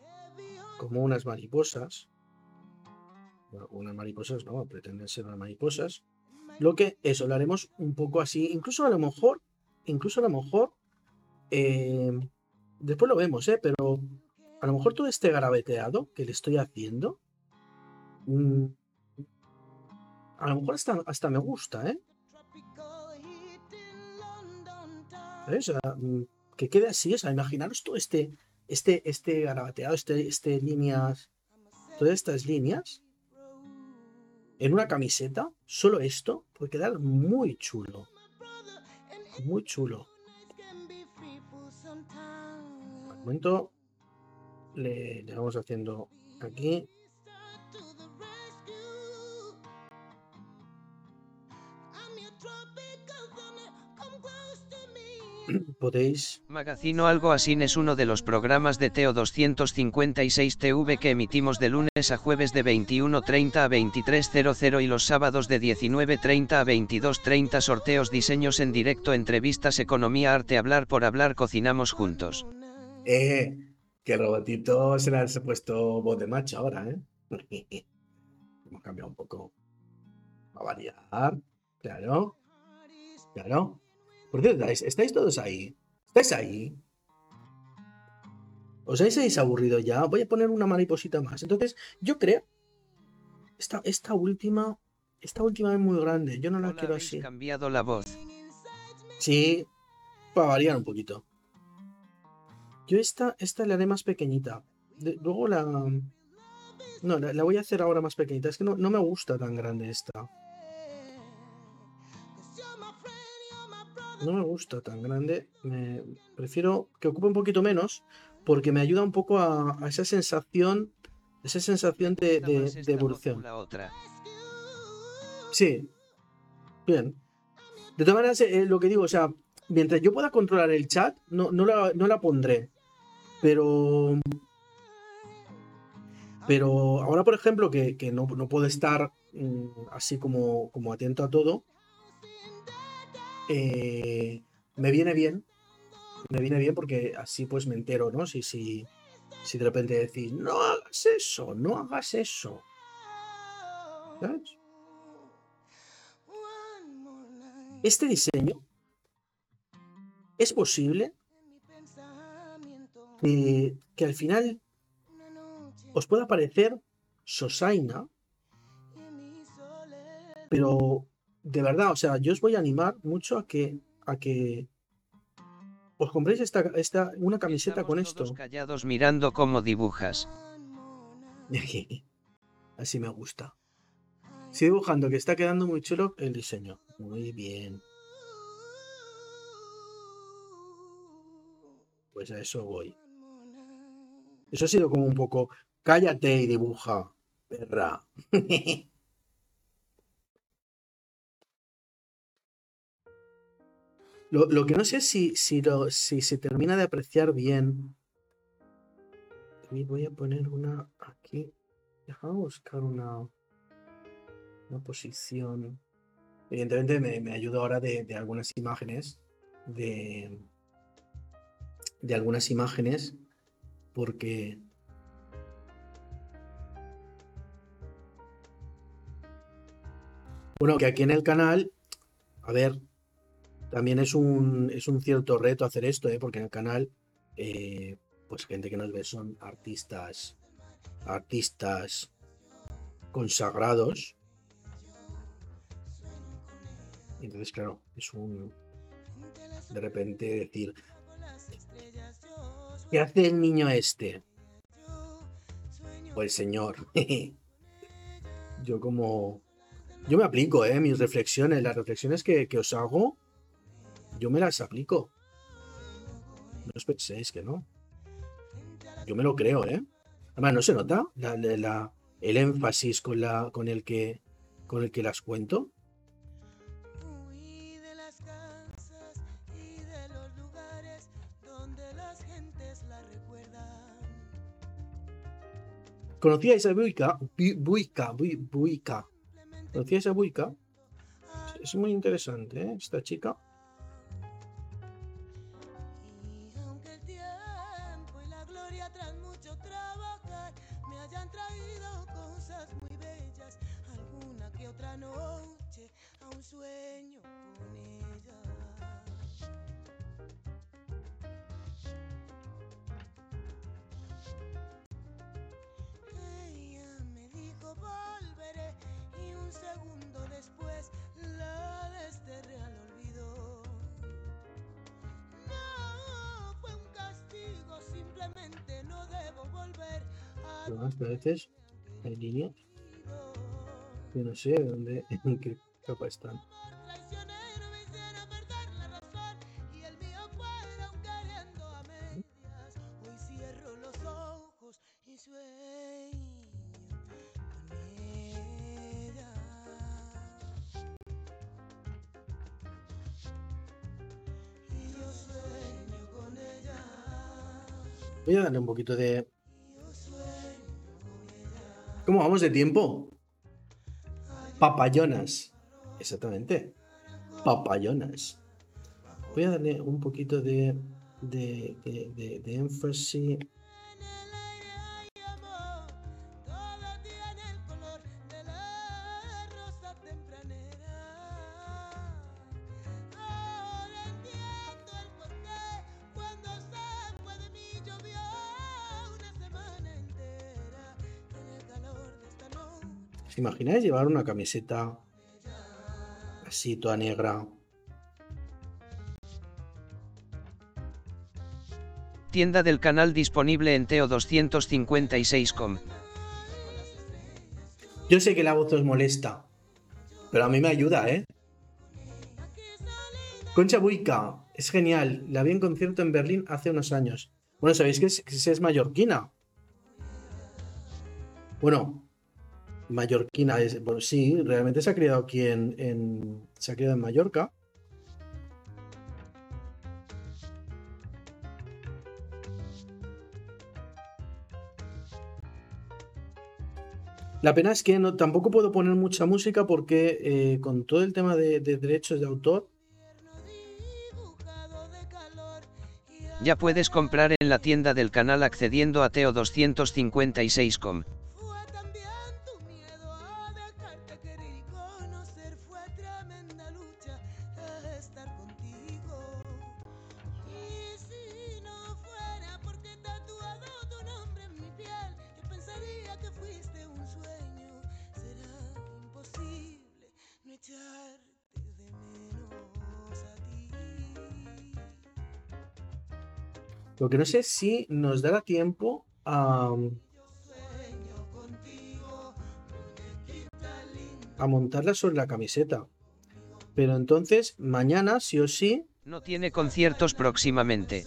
como unas mariposas. Bueno, unas mariposas, no, pretenden ser unas mariposas. Lo que eso lo haremos un poco así. Incluso a lo mejor, incluso a lo mejor, eh, después lo vemos, ¿eh? Pero a lo mejor todo este garabeteado que le estoy haciendo, mmm, a lo mejor hasta, hasta me gusta, ¿eh? ¿Ves? O sea, que quede así, o sea, imaginaros todo este, este, este garabateado, este, este líneas, todas estas líneas en una camiseta, solo esto, puede quedar muy chulo. Muy chulo. Al momento le vamos haciendo aquí. podéis... Magazino Algo Así es uno de los programas de Teo 256 TV que emitimos de lunes a jueves de 21.30 a 23.00 y los sábados de 19.30 a 22.30 sorteos diseños en directo entrevistas economía arte hablar por hablar cocinamos juntos. Eh, que el robotito se le ha puesto voz de macho ahora, ¿eh? Hemos cambiado un poco. Va a variar. Claro. Claro. Por ¿estáis, estáis todos ahí? ¿Estáis ahí? ¿Os habéis aburrido ya? Voy a poner una mariposita más. Entonces, yo creo. Esta, esta última. Esta última es muy grande. Yo no la Hola, quiero así. cambiado la voz. Sí. Para variar un poquito. Yo esta, esta la haré más pequeñita. De- luego la. No, la, la voy a hacer ahora más pequeñita. Es que no, no me gusta tan grande esta. No me gusta tan grande. Me prefiero que ocupe un poquito menos. Porque me ayuda un poco a, a esa sensación. Esa sensación de, evolución. Sí. Bien. De todas maneras, eh, lo que digo, o sea, mientras yo pueda controlar el chat, no, no, la, no la pondré. Pero. Pero ahora, por ejemplo, que, que no, no puedo estar mm, así como, como atento a todo, eh, me viene bien. Me viene bien porque así pues me entero, ¿no? Si, si, si de repente decís, no hagas eso, no hagas eso. Este diseño es posible que, que al final os pueda parecer Sosaina, pero de verdad, o sea, yo os voy a animar mucho a que, a que os compréis esta, esta, una camiseta Estamos con todos esto. callados mirando cómo dibujas. Así me gusta. Estoy dibujando que está quedando muy chulo el diseño. Muy bien. Pues a eso voy. Eso ha sido como un poco. Cállate y dibuja, perra. Lo, lo que no sé si, si, lo- si se termina de apreciar bien. Voy a poner una aquí. Déjame buscar una, una posición. Evidentemente me, me ayuda ahora de, de algunas imágenes. De, de algunas imágenes. Porque. Bueno, que aquí en el canal. A ver. También es un, es un cierto reto hacer esto, ¿eh? porque en el canal. eh, pues gente que nos ve son artistas. Artistas consagrados. Entonces, claro, es un. De repente decir. ¿Qué hace el niño este? O el señor. Yo como. Yo me aplico, ¿eh? Mis reflexiones, las reflexiones que, que os hago, yo me las aplico. No os penséis que no. Yo me lo creo, ¿eh? Además, ¿no se nota la- el énfasis con, la, con, el que, con el que las cuento? ¿Conocíais a Buica? Bu- Buica, Bui- Buica. ¿Conocíais a Buica? Es muy interesante, ¿eh? Esta chica. Sueño con ella. Ella me dijo volveré y un segundo después la desterré al olvido. No fue un castigo, simplemente no debo volver a Pero a veces hay. Yo no sé dónde, en qué están. Perder la razón y sueño con ella. Y yo sé Voy a darle un poquito de. ¿Cómo vamos de tiempo? Papayonas. Exactamente. Papayonas. Voy a darle un poquito de. de, de, de- énfasis. En el aire hay amor, todo tiene el color de la rosa tempranera. Ahora entiendo el porqué cuando se fue de mí llovió una semana entera. En el calor de esta noche. ¿Os imagináis llevar una camiseta negra? Tienda del canal disponible en Teo256com. Yo sé que la voz os molesta, pero a mí me ayuda, ¿eh? Concha Buica, es genial. La vi en concierto en Berlín hace unos años. Bueno, ¿sabéis que es, que es mallorquina? Bueno, mallorquina, es, sí, realmente se ha criado aquí en, Se ha en Mallorca. La pena es que no, tampoco puedo poner mucha música porque eh, con todo el tema de, de derechos de autor, Ya puedes comprar en la tienda del canal accediendo a Teo256com. Lo que no sé es si nos dará tiempo a, a montarla sobre la camiseta. Pero entonces, mañana, sí o sí, No tiene conciertos próximamente.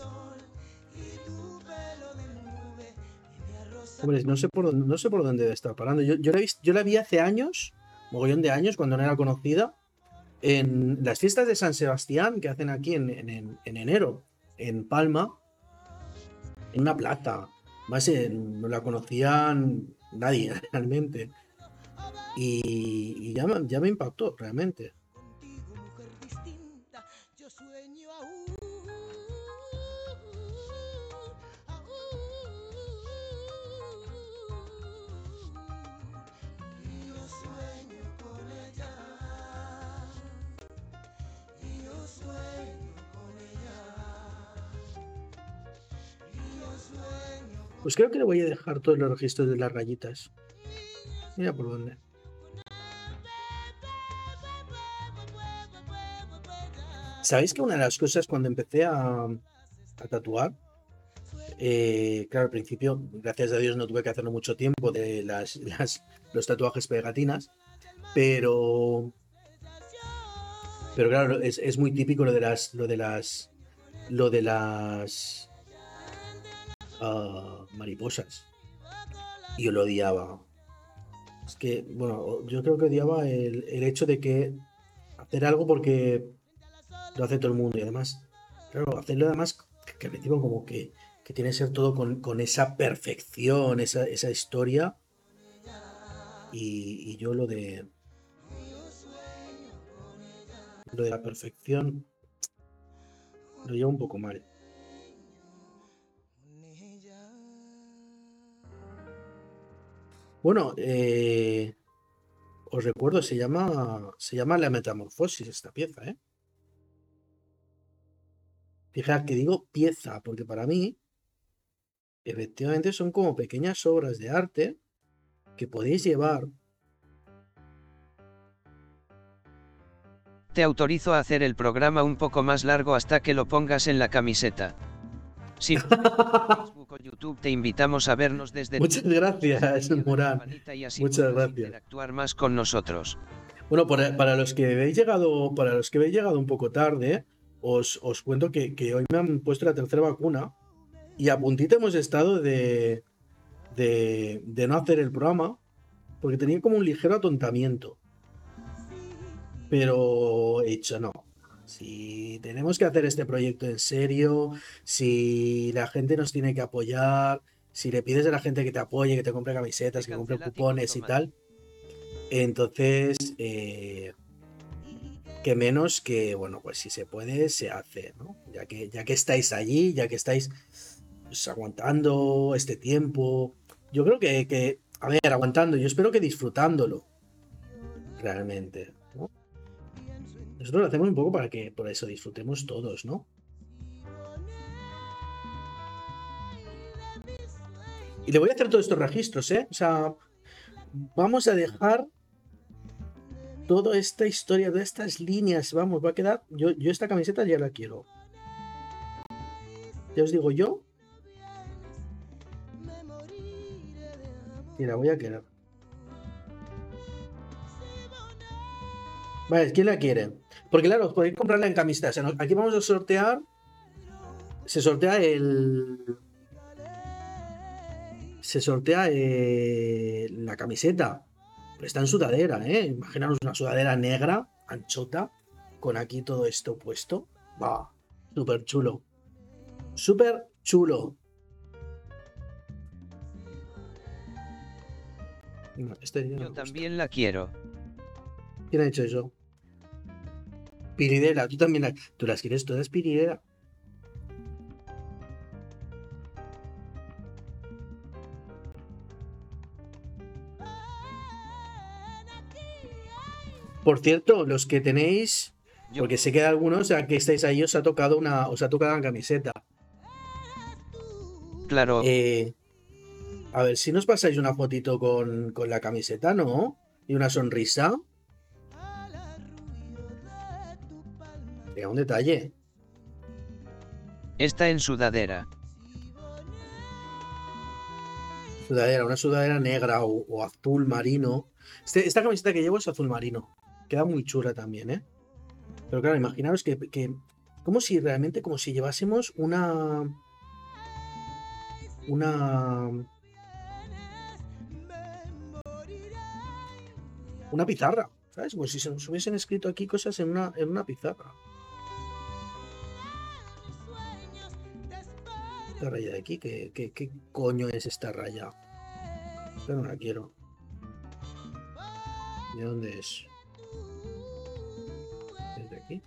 Hombre, no sé por dónde, no sé por dónde debe estar parando. Yo, yo la, vis- yo la vi hace años, mogollón de años, cuando no era conocida, en las fiestas de San Sebastián que hacen aquí en, en- en- en enero, en Palma, una plaza. Más eh, no la conocían nadie realmente. Y, y ya me impactó realmente. Pues creo que le voy a dejar todos los registros de las rayitas. Mira por dónde. ¿Sabéis que una de las cosas cuando empecé a, a tatuar, eh, claro, al principio, gracias a Dios no tuve que hacerlo mucho tiempo de las, los tatuajes pegatinas, pero, pero claro, es, es muy típico lo de las, lo de las, lo de las ah, mariposas. Y yo lo odiaba. Es que, bueno, yo creo que odiaba el, el hecho de que hacer algo porque lo hace todo el mundo y además, claro, hacerlo además que, reciban como que, que tiene que ser todo con, con esa perfección, esa, esa historia. Y, y yo lo de. Lo de la perfección lo llevo un poco mal. Bueno, eh, os recuerdo, se llama, se llama La Metamorfosis esta pieza, ¿eh? Que digo pieza, porque para mí, efectivamente, son como pequeñas obras de arte que podéis llevar. Te autorizo a hacer el programa un poco más largo hasta que lo pongas en la camiseta. Si YouTube te invitamos a vernos desde Muchas gracias, Morán. campanita y así Muchas gracias. interactuar más con nosotros. Bueno, para, para los que habéis llegado, para los que habéis llegado un poco tarde, os, os cuento que, que hoy me han puesto la tercera vacuna y a puntito hemos estado de, de, de no hacer el programa porque tenía como un ligero atontamiento. Pero he dicho no. Si tenemos que hacer este proyecto en serio, si la gente nos tiene que apoyar, si le pides a la gente que te apoye, que te compre camisetas, que compre cupones y tal, entonces, eh, que menos que, bueno, pues si se puede, se hace, ¿no? Ya que, ya que estáis allí, ya que estáis pues, aguantando este tiempo, yo creo que, que, a ver, aguantando, yo espero que disfrutándolo, realmente. Nosotros lo hacemos un poco para que por eso disfrutemos todos, ¿no? Y le voy a hacer todos estos registros, ¿eh? O sea, vamos a dejar toda esta historia, todas estas líneas, vamos, va a quedar. Yo, yo esta camiseta ya la quiero. Ya os digo yo. Y la voy a querer. Vale, ¿quién la quiere? Porque claro, podéis comprarla en. O sea, Aquí vamos a sortear. Se sortea el. Se sortea eh, la camiseta. Pero está en sudadera, ¿eh? Imaginaros una sudadera negra, anchota, con aquí todo esto puesto. Va, súper chulo. Súper chulo. No, este no Yo también la quiero. ¿Quién ha hecho eso? Piridera, tú también la- ¿Tú las quieres todas, Piridera? Por cierto, los que tenéis, porque sé que algunos, ya que estáis ahí, os ha tocado una, os ha tocado una camiseta. Claro, Eh, a ver si nos pasáis una fotito con, con la camiseta, ¿no? Y una sonrisa. Sería un detalle. está en sudadera. Sudadera, una sudadera negra o, o azul marino. Este- esta camiseta que llevo es azul marino. Queda muy chula también, ¿eh? Pero claro, imaginaros que, que como si realmente, como si llevásemos una. Una. Una pizarra, ¿sabes? Como si se nos hubiesen escrito aquí cosas en una, en una pizarra. Esta raya de aquí, ¿qué, qué, qué coño es esta raya? Yo no la quiero. ¿De dónde es? ¿Es de aquí?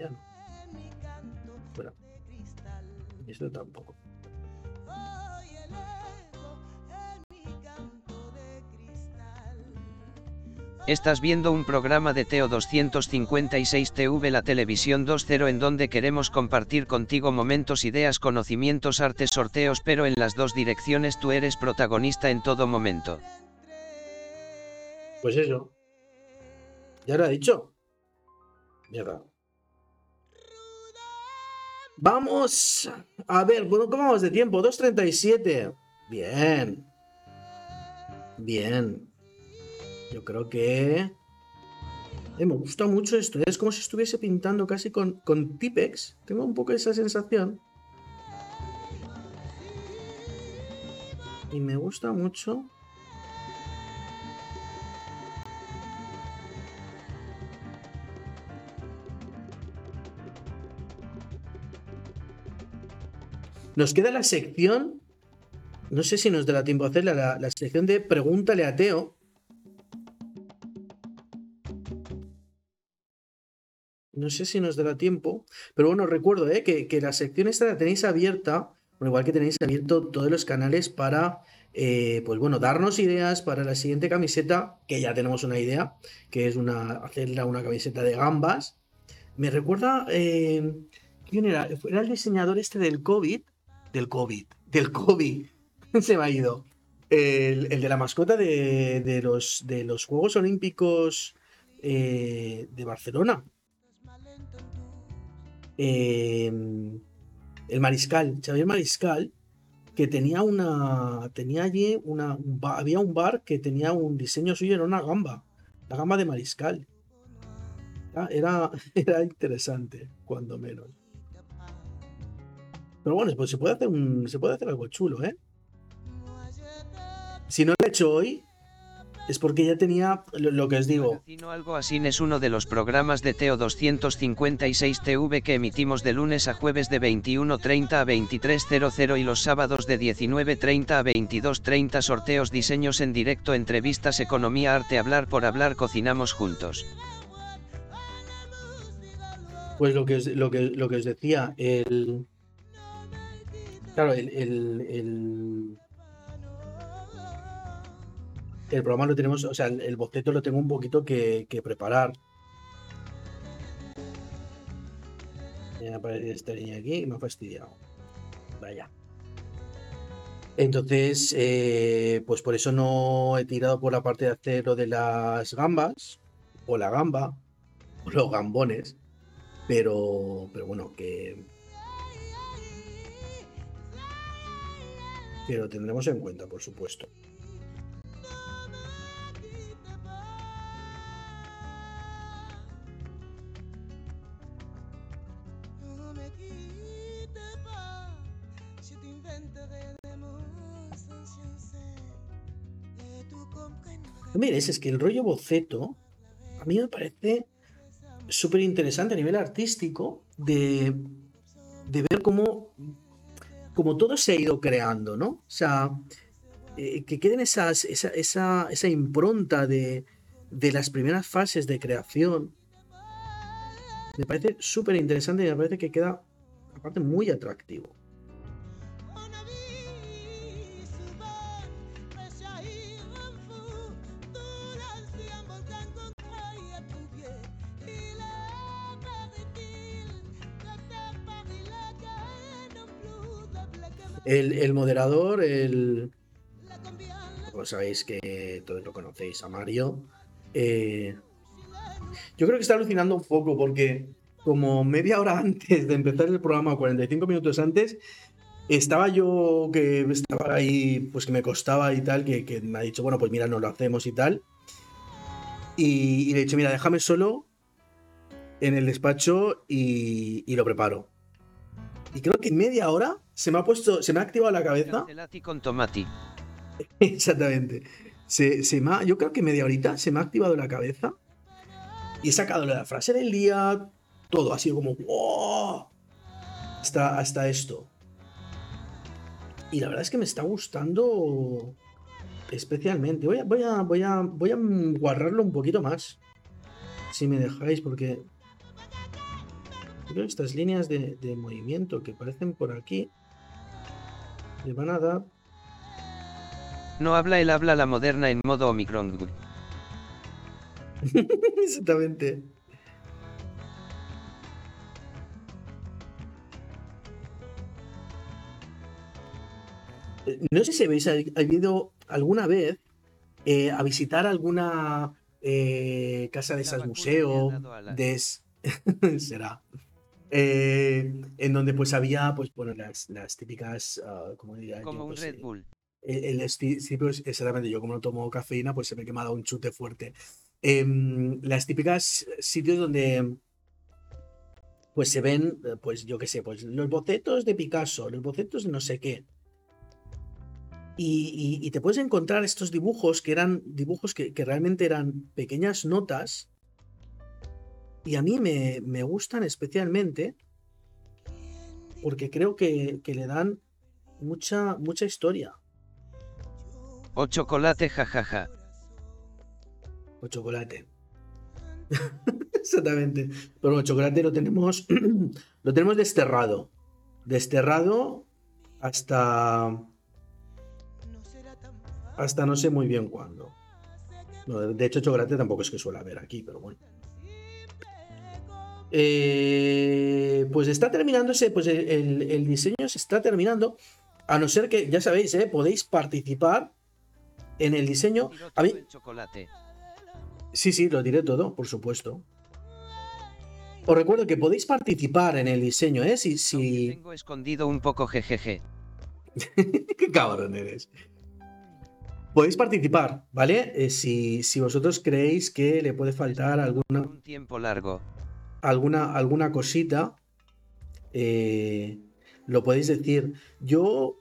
Ya no. Fuera. Esto tampoco. Estás viendo un programa de Teo 256 TV la televisión 2.0 en donde queremos compartir contigo momentos, ideas, conocimientos, artes, sorteos, pero en las dos direcciones tú eres protagonista en todo momento. Pues eso. Ya lo ha dicho. Mierda. Vamos a ver, ¿cómo vamos de tiempo? 2.37. Bien. Bien. Yo creo que... Eh, me gusta mucho esto. Es como si estuviese pintando casi con, con Tipex. Tengo un poco esa sensación. Y me gusta mucho. Nos queda la sección. No sé si nos dará tiempo a hacerla. La, la sección de Pregúntale a Teo. No sé si nos dará tiempo. Pero bueno, recuerdo ¿eh? que, que la sección esta la tenéis abierta. Igual que tenéis abierto todos los canales para. eh, pues bueno, darnos ideas para la siguiente camiseta. Que ya tenemos una idea. Que es una hacerla una camiseta de gambas. Me recuerda. eh, ¿Quién era? Era el diseñador este del COVID. Del COVID. Del COVID. Se me ha ido. El, el de la mascota de, de los, de los Juegos Olímpicos de Barcelona. Eh, el Mariscal, Xavier Mariscal, que tenía una. Tenía allí una. había un bar que tenía un diseño suyo, era una gamba. La gamba de Mariscal. Ah, Era, era interesante, cuando menos. Pero bueno, pues se puede hacer un, se puede hacer algo chulo, ¿eh? Si no lo he hecho hoy, es porque ya tenía lo, lo que os digo. Algo Así es uno de los programas de Teo 256 TV que emitimos de lunes a jueves de 21.30 a 23.00 y los sábados de 19.30 a 22.30 sorteos diseños en directo entrevistas economía arte hablar por hablar cocinamos juntos. Pues lo que os, lo que, lo que os decía, el. Claro, el, el, el, el programa lo tenemos, o sea, el, el boceto lo tengo un poquito que, preparar. Aparece esta niña aquí y me ha fastidiado. Vaya. Entonces, eh, pues por eso no he tirado por la parte de hacer lo de las gambas, o la gamba, o los gambones. Pero, pero bueno, que, que lo tendremos en cuenta, por supuesto. Es que el rollo boceto a mí me parece súper interesante a nivel artístico de, de ver cómo, cómo todo se ha ido creando, ¿no? O sea, eh, que queden esa, esa, esa impronta de, de las primeras fases de creación. Me parece súper interesante y me parece que queda, aparte, muy atractivo. El, moderador, el, Pues sabéis que todos lo conocéis a Mario. Eh, yo creo que está alucinando un poco porque como media hora antes de empezar el programa, 45 minutos antes, estaba yo que estaba ahí, pues que me costaba y tal, que, me ha dicho, bueno, pues mira, no lo hacemos y tal. Y, le he dicho, mira, déjame solo en el despacho y lo preparo. Y creo que en media hora se me ha puesto, se me ha activado la cabeza. Cancelati con tomati. Exactamente. Se, se me ha- yo creo que media horita se me ha activado la cabeza y he sacado la frase del día, todo, ha sido como ¡wow! Hasta, hasta esto. Y la verdad es que me está gustando especialmente. Voy a, voy a, voy a, voy a guardarlo un poquito más. Si me dejáis, porque creo que estas líneas de, de movimiento que aparecen por aquí le van a dar No habla el habla la moderna en modo Omicron. Exactamente. Eh, No sé si habéis ha- habido alguna vez eh, a visitar alguna eh, casa de esas museo, de será, Eh, en donde pues había pues bueno las, las típicas, ah, ¿cómo diría yo? Como un Pues, Red eh, Bull. el, el sí, pues, exactamente, yo como no tomo cafeína, pues se me ha dado un chute fuerte. Em, las típicas sitios donde pues se ven, eh, pues yo qué sé, pues los bocetos de Picasso, los bocetos de no sé qué. Y, y- y te puedes encontrar estos dibujos que eran dibujos que, que realmente eran pequeñas notas. Y a mí me, me gustan especialmente porque creo que, que le dan mucha, mucha historia. O chocolate jajaja. O chocolate. Exactamente. Pero el chocolate lo tenemos. lo tenemos desterrado. Desterrado hasta. hasta no sé muy bien cuándo. No, de hecho, chocolate tampoco es que suele haber aquí, pero bueno. Eh, pues está terminándose, pues el, diseño se está terminando. A no ser que, ya sabéis, eh, podéis participar en el diseño. A mí. Sí, sí, lo diré todo, por supuesto. Os recuerdo que podéis participar en el diseño, ¿eh? Si, si... Tengo escondido un poco jejeje. Qué cabrón eres. Podéis participar, ¿vale? Eh, si, si vosotros creéis que le puede faltar alguna, Un tiempo largo. Alguna, alguna cosita, eh, lo podéis decir. Yo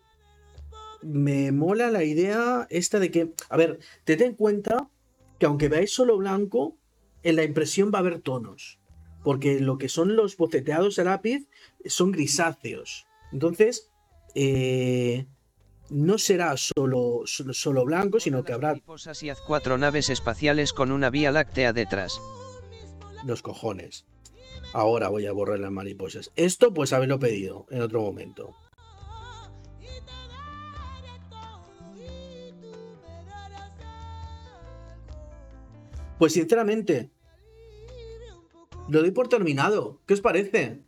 me mola la idea esta de que, a ver, tened en cuenta que aunque veáis solo blanco, en la impresión va a haber tonos. Porque lo que son los boceteados a lápiz son grisáceos. Entonces, eh, no será solo, solo, solo blanco, sino que habrá Mariposas y haz cuatro naves espaciales con una vía láctea detrás. los cojones. Ahora voy a borrar las mariposas. Esto, pues haberlo pedido en otro momento. Pues sinceramente, lo doy por terminado. ¿Qué os parece?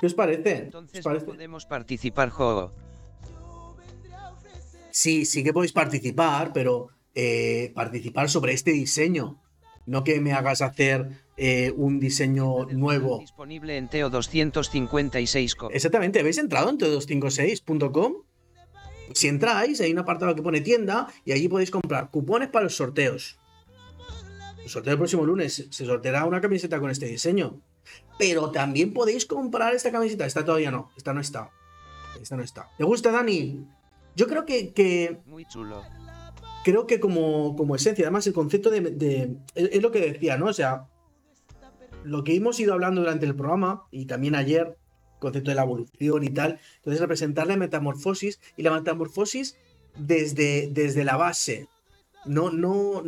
¿Qué os parece? ¿Os Entonces no parece? podemos participar juego. Sí, sí que podéis participar, pero eh, participar sobre este diseño. No que me hagas hacer eh, un diseño nuevo. Disponible en Teo 256 co. Exactamente, ¿habéis entrado en todo256.com? Si entráis, hay un apartado que pone tienda y allí podéis comprar cupones para los sorteos. El sorteo del próximo lunes se sorteará una camiseta con este diseño. Pero también podéis comprar esta camiseta. Esta todavía no, esta no está. Esta no está. ¿Te gusta, Dani? Yo creo que, que Muy chulo. creo que como, como esencia, además el concepto de, es lo que decía, ¿no? O sea, lo que hemos ido hablando durante el programa y también ayer, concepto de la evolución y tal, entonces representar la metamorfosis y la metamorfosis desde, desde la base, no, no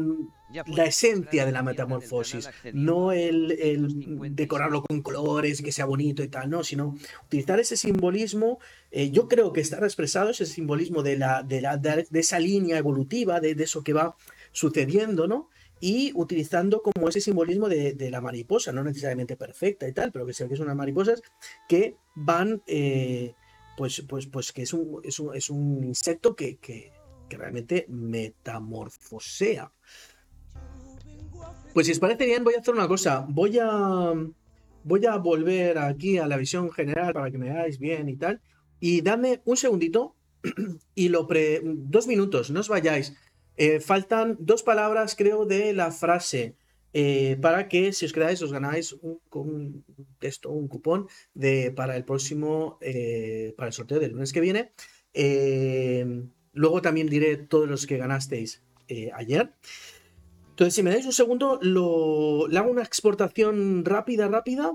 Ya la esencia de la metamorfosis, no el, el 256. decorarlo con colores y que sea bonito y tal, no, sino utilizar ese simbolismo. eh, yo creo que estará expresado ese simbolismo de, la, de, la, de esa línea evolutiva, de, de eso que va sucediendo, ¿no? Y utilizando como ese simbolismo de, la mariposa, no necesariamente perfecta y tal, pero que sea que son unas mariposas que van, eh, pues, pues, pues que es un, es un, es un insecto que, que, realmente metamorfosea. Pues si os parece bien, voy a hacer una cosa. Voy a. Voy a volver aquí a la visión general para que me veáis bien y tal. Y dadme un segundito y lo pre. Dos minutos, no os vayáis. Eh, faltan dos palabras, creo, de la frase. eh, para que si os quedáis, os ganáis un, un texto, un cupón para el próximo. eh, para el sorteo del lunes que viene. Luego también diré todos los que ganasteis ayer. Entonces, si me dais un segundo, lo, le hago una exportación rápida, rápida.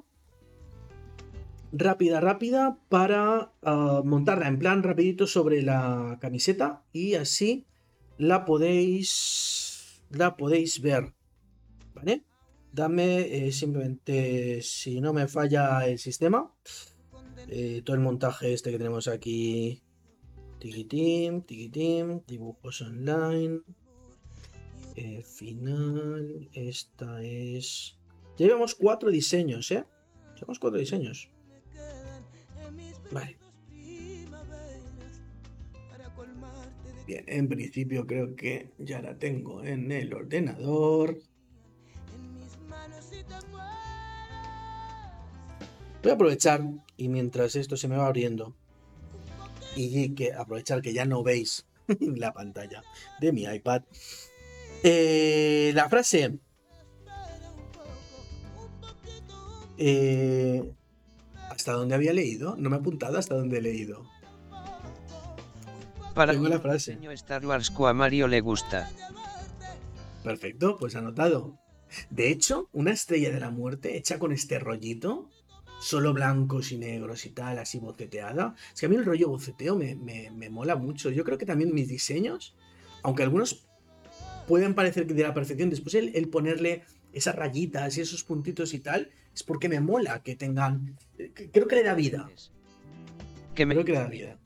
Rápida, rápida, para ah, montarla en plan rapidito sobre la camiseta y así la podéis, la podéis ver. ¿Vale? Dame eh, simplemente, si no me falla el sistema, eh, todo el montaje este que tenemos aquí. Tiquitim, tiquitim, dibujos online. Eh, final, esta es. Llevamos cuatro diseños, ¿eh? Llevamos cuatro diseños. Vale. Bien, en principio creo que ya la tengo en el ordenador. Voy a aprovechar y mientras esto se me va abriendo y que aprovechar que ya no veis la pantalla de mi iPad. Eh, la frase. Eh, ¿Hasta dónde había leído? No me he apuntado hasta dónde he leído. Para Tengo la frase. Star Wars que a Mario le gusta. Perfecto, pues anotado. De hecho, una estrella de la muerte hecha con este rollito, solo blancos y negros y tal, así boceteada. Es que a mí el rollo boceteo me, me- me mola mucho. Yo creo que también mis diseños, aunque algunos pueden parecer que de la perfección, después el, el ponerle esas rayitas y esos puntitos y tal, es porque me mola que tengan. que- Creo que le da vida. Que me Creo que le da vida.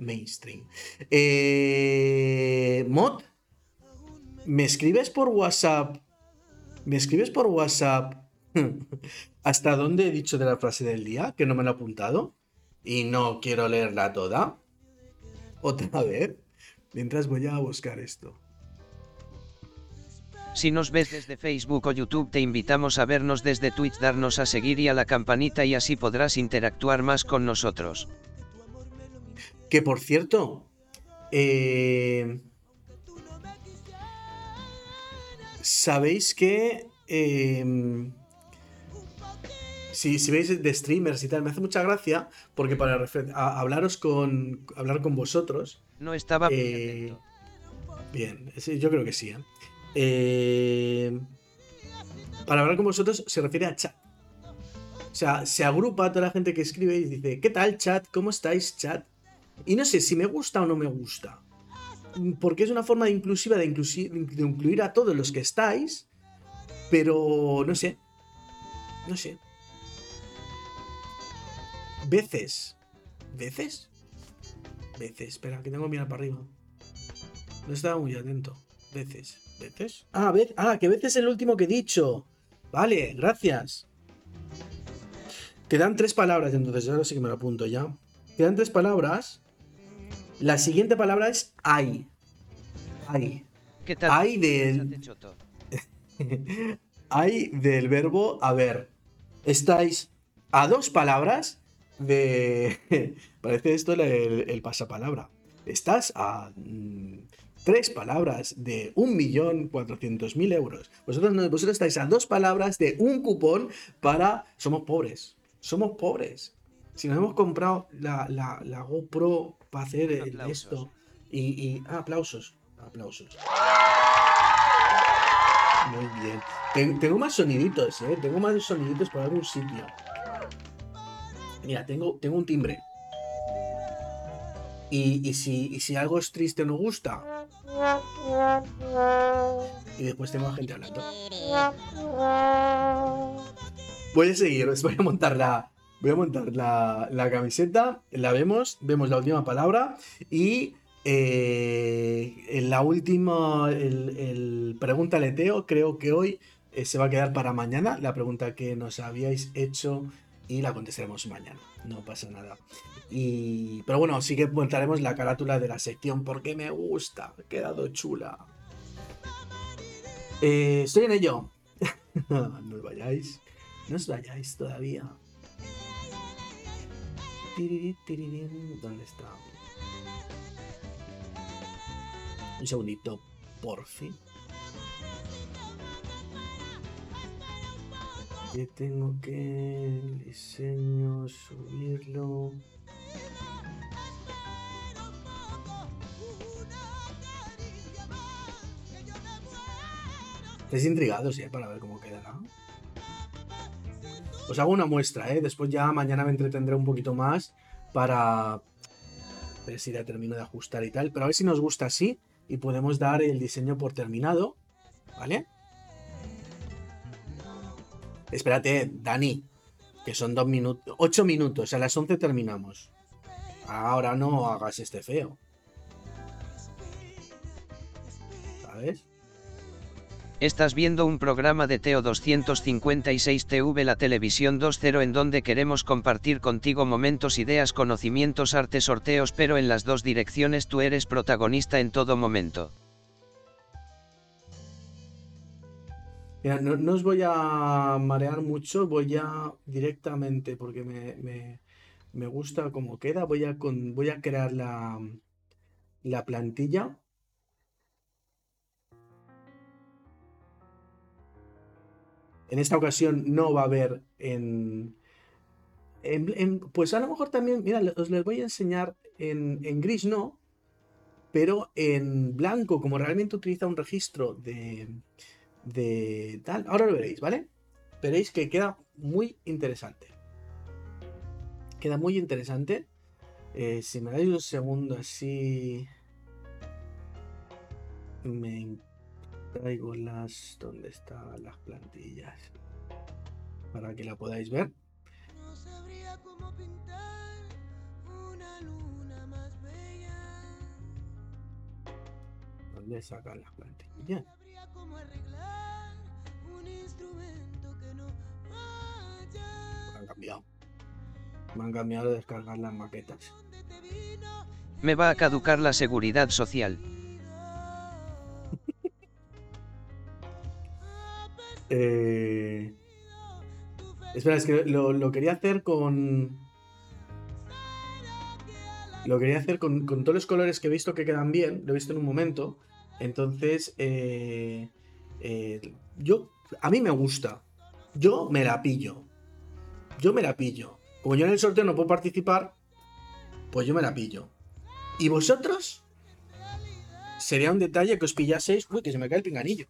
Mainstream. Eh, Mod, ¿me escribes por WhatsApp? ¿Me escribes por WhatsApp? ¿Hasta dónde he dicho de la frase del día? Que no me lo he apuntado. Y no quiero leerla toda. Otra vez. Mientras voy a buscar esto. Si nos ves desde Facebook o YouTube te invitamos a vernos desde Twitch, darnos a seguir y a la campanita y así podrás interactuar más con nosotros. Que por cierto, eh, sabéis que eh, si, si veis de streamers y tal, me hace mucha gracia porque para a- hablaros con hablar con vosotros, No estaba Eh, bien, sí, yo creo que sí. ¿eh? Eh, para hablar con vosotros se refiere a chat. O sea, se agrupa toda la gente que escribe y dice, ¿qué tal chat? ¿Cómo estáis chat? Y no sé si me gusta o no me gusta. Porque es una forma de inclusiva de, incluir a todos los que estáis, pero no sé. No sé. Veces. ¿Veces? Veces. Espera, que tengo que mirar para arriba. No estaba muy atento. Veces. ¿Veces? Ah, ve- ah, que veces es el último que he dicho. Vale, gracias. Quedan tres palabras, entonces ahora sí que me lo apunto ya. Quedan tres palabras. La siguiente palabra es hay. Hay. ¿Qué tal? Hay del, hay del verbo haber. Estáis a dos palabras de. Parece esto el, el pasapalabra. Estás a mm, tres palabras de 1.400.000 euros. Vosotros, no- vosotros estáis a dos palabras de un cupón para. Somos pobres. Somos pobres. Si nos hemos comprado la, la- la GoPro para hacer el- esto. Y, y- ah, aplausos. Aplausos. Muy bien. Ten- Tengo más soniditos, ¿eh? Tengo más soniditos por algún sitio. Mira, tengo, tengo un timbre. Y, y si, y si algo es triste o no gusta. Y después tengo a gente hablando. Voy a seguir, os voy a montar la. Voy a montar la, la camiseta. La vemos, vemos la última palabra. Y eh, la última. El, el pregunta leteo, creo que hoy eh, se va a quedar para mañana. La pregunta que nos habíais hecho y la contestaremos mañana. No pasa nada. Y, pero bueno, sí que montaremos la carátula de la sección porque me gusta. Ha quedado chula. Eh, estoy en ello. no os vayáis. No os vayáis todavía. ¿Dónde está? Un segundito, por fin. Que tengo que el diseño subirlo. Estáis intrigados, ¿eh? Para ver cómo quedará. Os hago una muestra, ¿eh? Después ya mañana me entretendré un poquito más para ver si ya termino de ajustar y tal. Pero a ver si nos gusta así y podemos dar el diseño por terminado. ¿Vale? Espérate, Dani. Que son dos minutos. Ocho minutos. A las 11 terminamos. Ahora no hagas este feo. ¿Sabes? Estás viendo un programa de Teo 256 TV la televisión 2.0 en donde queremos compartir contigo momentos, ideas, conocimientos, arte, sorteos, pero en las dos direcciones tú eres protagonista en todo momento. Mira, no, os voy a marear mucho, voy a directamente, porque me, me- me gusta cómo queda, voy a, con, voy a crear la, la plantilla. En esta ocasión no va a haber en, en- pues a lo mejor también, mira, os les voy a enseñar en, gris, no, pero en blanco, como realmente utiliza un registro de, de tal. Ahora lo veréis, ¿vale? Veréis que queda muy interesante. Queda muy interesante. Eh, si me dais un segundo así. Me traigo las. ¿Dónde están las plantillas? Para que la podáis ver. No sabría cómo pintar una luna más bella. ¿Dónde sacan las plantillas? No sabría cómo arreglar un instrumento que no haya. Me han cambiado. Me han cambiado de descargar las maquetas. Me va a caducar la seguridad social. Eh... Espera, es que lo, quería hacer con. Lo quería hacer con, con todos los colores que he visto que quedan bien. Lo he visto en un momento. Entonces, eh, eh, yo. A mí me gusta. Yo me la pillo. yo me la pillo. Como yo en el sorteo no puedo participar, pues yo me la pillo. ¿Y vosotros? Sería un detalle que os pillaseis. Uy, que se me cae el pinganillo.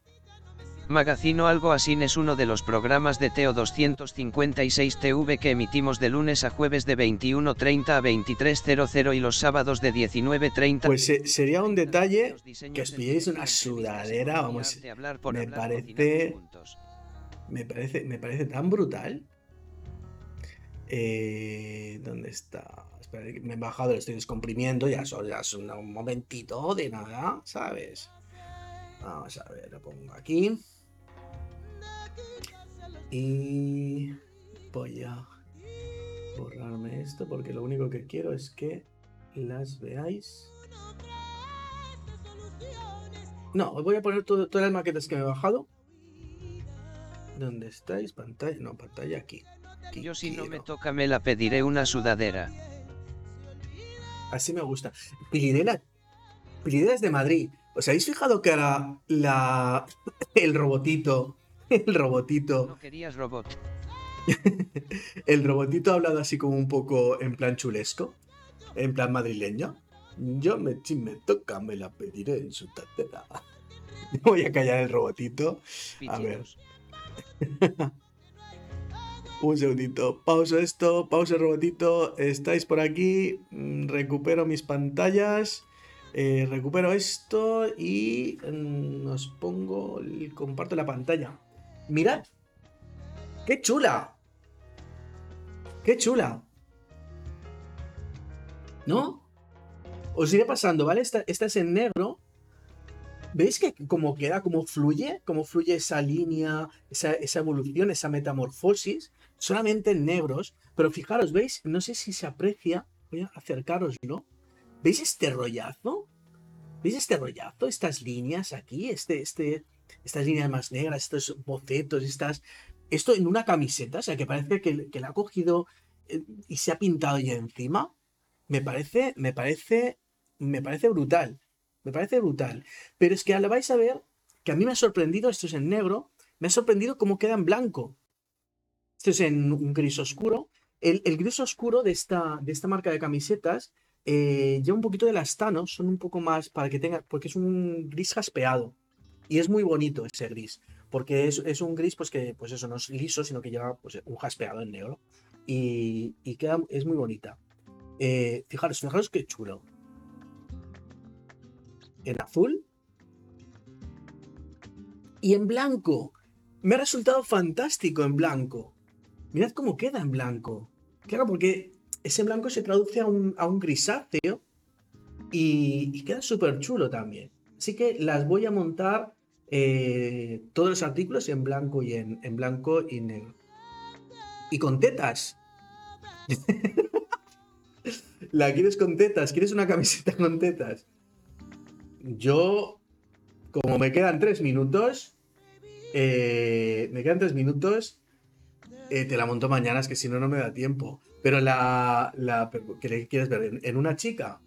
Magazino Algo Así es uno de los programas de Teo 256 TV que emitimos de lunes a jueves de 21.30 a 23.00 y los sábados de 19.30. Pues se- sería un detalle que os pilléis una sudadera, vamos, me parece- Me parece, me parece tan brutal. Eh, ¿Dónde está? Espera, me he bajado, lo estoy descomprimiendo. Ya son, ya son un momentito de nada, ¿sabes? Vamos a ver, lo pongo aquí. Y voy a borrarme esto porque lo único que quiero es que las veáis. No, os voy a poner todo- todas las maquetas que me he bajado. ¿Dónde estáis? Pantalla. No, pantalla aquí. Aquí Yo si no me toca me la pediré una sudadera. Así me gusta. Pilidera es de Madrid. ¿Os habéis fijado que ahora la. el robotito. El robotito. No querías robot. El robotito ha hablado así como un poco en plan chulesco. En plan madrileño. Yo me, si me toca, me la pediré en su tatera. Voy a callar el robotito. A ver. Un segundito, pauso esto, pausa el robotito, estáis por aquí, mm, recupero mis pantallas, eh, recupero esto y mm, os pongo, comparto la pantalla. Mirad, qué chula, qué chula, ¿no? Os iré pasando, ¿vale? Esta, es en negro. ¿Veis que como queda, como fluye, como fluye esa línea, esa, esa evolución, esa metamorfosis? solamente en negros, pero fijaros, ¿veis? No sé si se aprecia, voy a acercaroslo. ¿Veis este rollazo? ¿Veis este rollazo? Estas líneas aquí, este, este, estas líneas más negras, estos bocetos, estas... Esto en una camiseta, o sea, que parece que, que la ha cogido eh, y se ha pintado ya encima. Me parece, me parece, me parece brutal. Me parece brutal. Pero es que ahora vais a ver que a mí me ha sorprendido, esto es en negro, me ha sorprendido cómo queda en blanco. Esto es en un gris oscuro. El, el gris oscuro de esta, de esta marca de camisetas eh, lleva un poquito de las Thanos, son un poco más para que tenga, porque es un gris jaspeado. Y es muy bonito ese gris, porque es, es un gris pues que pues eso no es liso, sino que lleva pues, un jaspeado en negro. Y, y queda, es muy bonita. Eh, fijaros, fijaros qué chulo. En azul y en blanco. Me ha resultado fantástico en blanco. Mirad cómo queda en blanco. Claro, porque ese blanco se traduce a un, a un grisáceo y, y queda súper chulo también. Así que las voy a montar eh, todos los artículos en blanco y en, blanco y negro. Y con tetas. ¿La quieres con tetas? ¿Quieres una camiseta con tetas? Yo, como me quedan tres minutos, eh, me quedan tres minutos, eh, te la monto mañana, es que si no, no me da tiempo. Pero la, la ¿qué le quieres ver? ¿En, en una chica?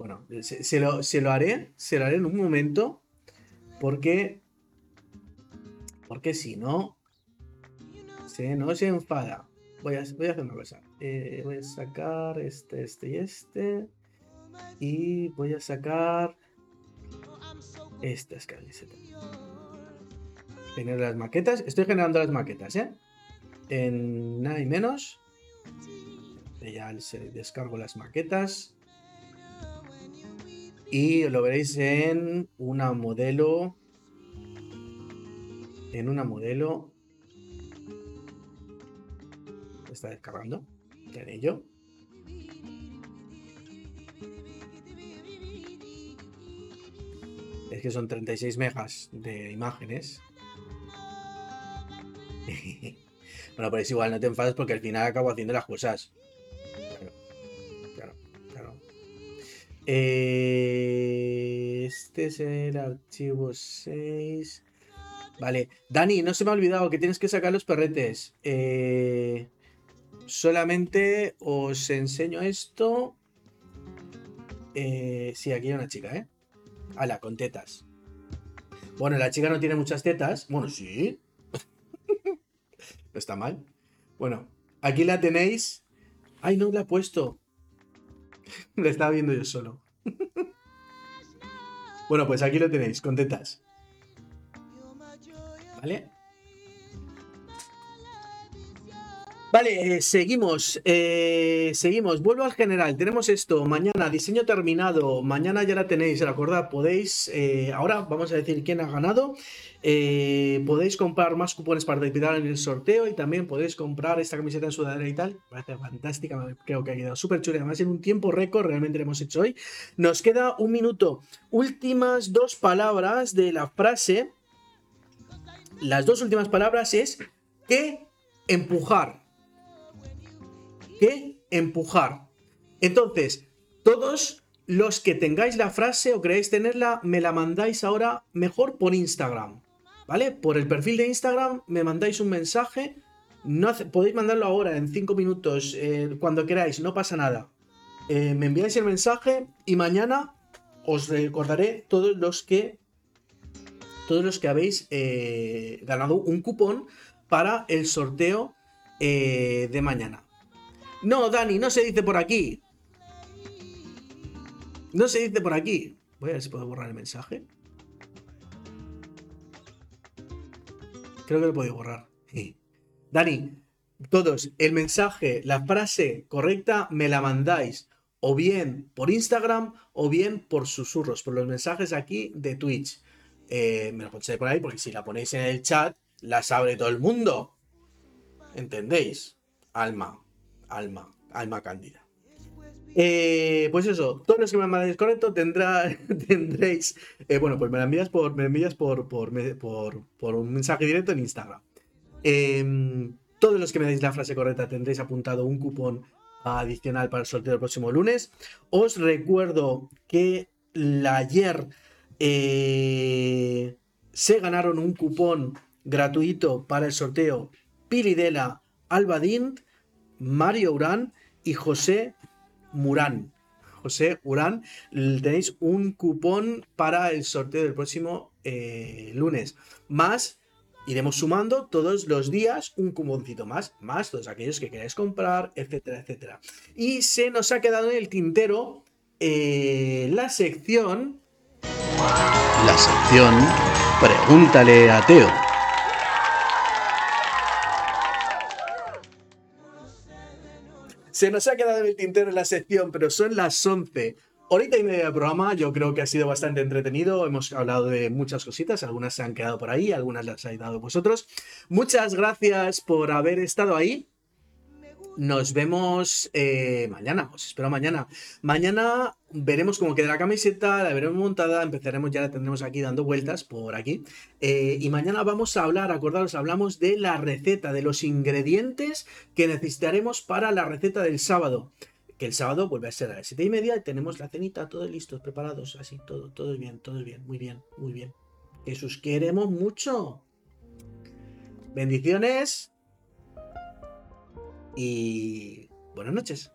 Bueno, se, lo, se lo haré, se lo haré en un momento, porque, porque si no, se no se enfada. Voy a, voy a hacer una cosa. Eh, voy a sacar este, este y este. Y voy a sacar estas camisetas. Tener las maquetas. Estoy generando las maquetas, ¿eh? En nada y menos. Ya descargo las maquetas. Y lo veréis en una modelo. En una modelo. Está descargando. En ello. Es que son 36 megas de imágenes. bueno, pero es igual, no te enfades porque al final acabo haciendo las cosas. Este es el archivo 6. Vale, Dani, no se me ha olvidado que tienes que sacar los perretes. Eh, solamente os enseño esto. Eh, sí, aquí hay una chica, ¿eh? Ala, con tetas. Bueno, la chica no tiene muchas tetas. Bueno, sí. no está mal. Bueno, Aquí la tenéis. Ay, no la he puesto. La estaba viendo yo solo. bueno, pues aquí lo tenéis, contentas. ¿Vale? Vale, eh, seguimos, eh, seguimos. Vuelvo al general. Tenemos esto. Mañana, diseño terminado. Mañana ya la tenéis. Recordad, podéis. eh, ahora vamos a decir quién ha ganado. Podéis comprar más cupones para participar en el sorteo y también podéis comprar esta camiseta en sudadera y tal. Me parece fantástica. Creo que ha quedado súper chula. Además, en un tiempo récord, realmente lo hemos hecho hoy. Nos queda un minuto. Últimas dos palabras de la frase. Las dos últimas palabras es que empujar que empujar. Entonces, todos los que tengáis la frase o creéis tenerla, me la mandáis ahora mejor por Instagram. ¿Vale? Por el perfil de Instagram me mandáis un mensaje. No podéis mandarlo ahora, en 5 minutos, eh, cuando queráis, no pasa nada. Eh, me enviáis el mensaje y mañana os recordaré todos los que todos los que habéis eh, ganado un cupón para el sorteo de mañana. No, Dani, no se dice por aquí. No se dice por aquí. Voy a ver si puedo borrar el mensaje. Creo que lo he podido borrar. Dani, todos, el mensaje, la frase correcta me la mandáis o bien por Instagram o bien por susurros, por los mensajes aquí de Twitch. Eh, me lo ponéis por ahí porque si la ponéis en el chat, la sabe todo el mundo. ¿Entendéis? Alma, alma, alma cándida. Eh, pues eso, todos los que me mandéis correcto tendrá, tendréis. eh, bueno, pues me la envías por, me envías por, por, un mensaje directo en Instagram. Em, todos los que me deis la frase correcta tendréis apuntado un cupón adicional para el sorteo del próximo lunes. Os recuerdo que la ayer eh, se ganaron un cupón gratuito para el sorteo Piridela Albadín, Mario Urán y José Murán. José Urán, tenéis un cupón para el sorteo del próximo eh, lunes. Más, iremos sumando todos los días un cuponcito más, más todos aquellos que queráis comprar, etcétera, etcétera. Y se nos ha quedado en el tintero eh, la sección... La sección Pregúntale a Teo. Se nos ha quedado en el tintero la sección, pero son las 11. Horita y media de programa, yo creo que ha sido bastante entretenido. Hemos hablado de muchas cositas, algunas se han quedado por ahí, algunas las habéis dado vosotros. Muchas gracias por haber estado ahí. Nos vemos eh, mañana, os espero mañana. Mañana veremos cómo queda la camiseta, la veremos montada, empezaremos, ya la tendremos aquí dando vueltas por aquí. Eh, y mañana vamos a hablar, acordaros, hablamos de la receta, de los ingredientes que necesitaremos para la receta del sábado. Que el sábado vuelve a ser a las siete y media y tenemos la cenita, todos listos, preparados, así, todo, todo bien, todo bien, muy bien, muy bien. Jesús, queremos mucho. Bendiciones y buenas noches.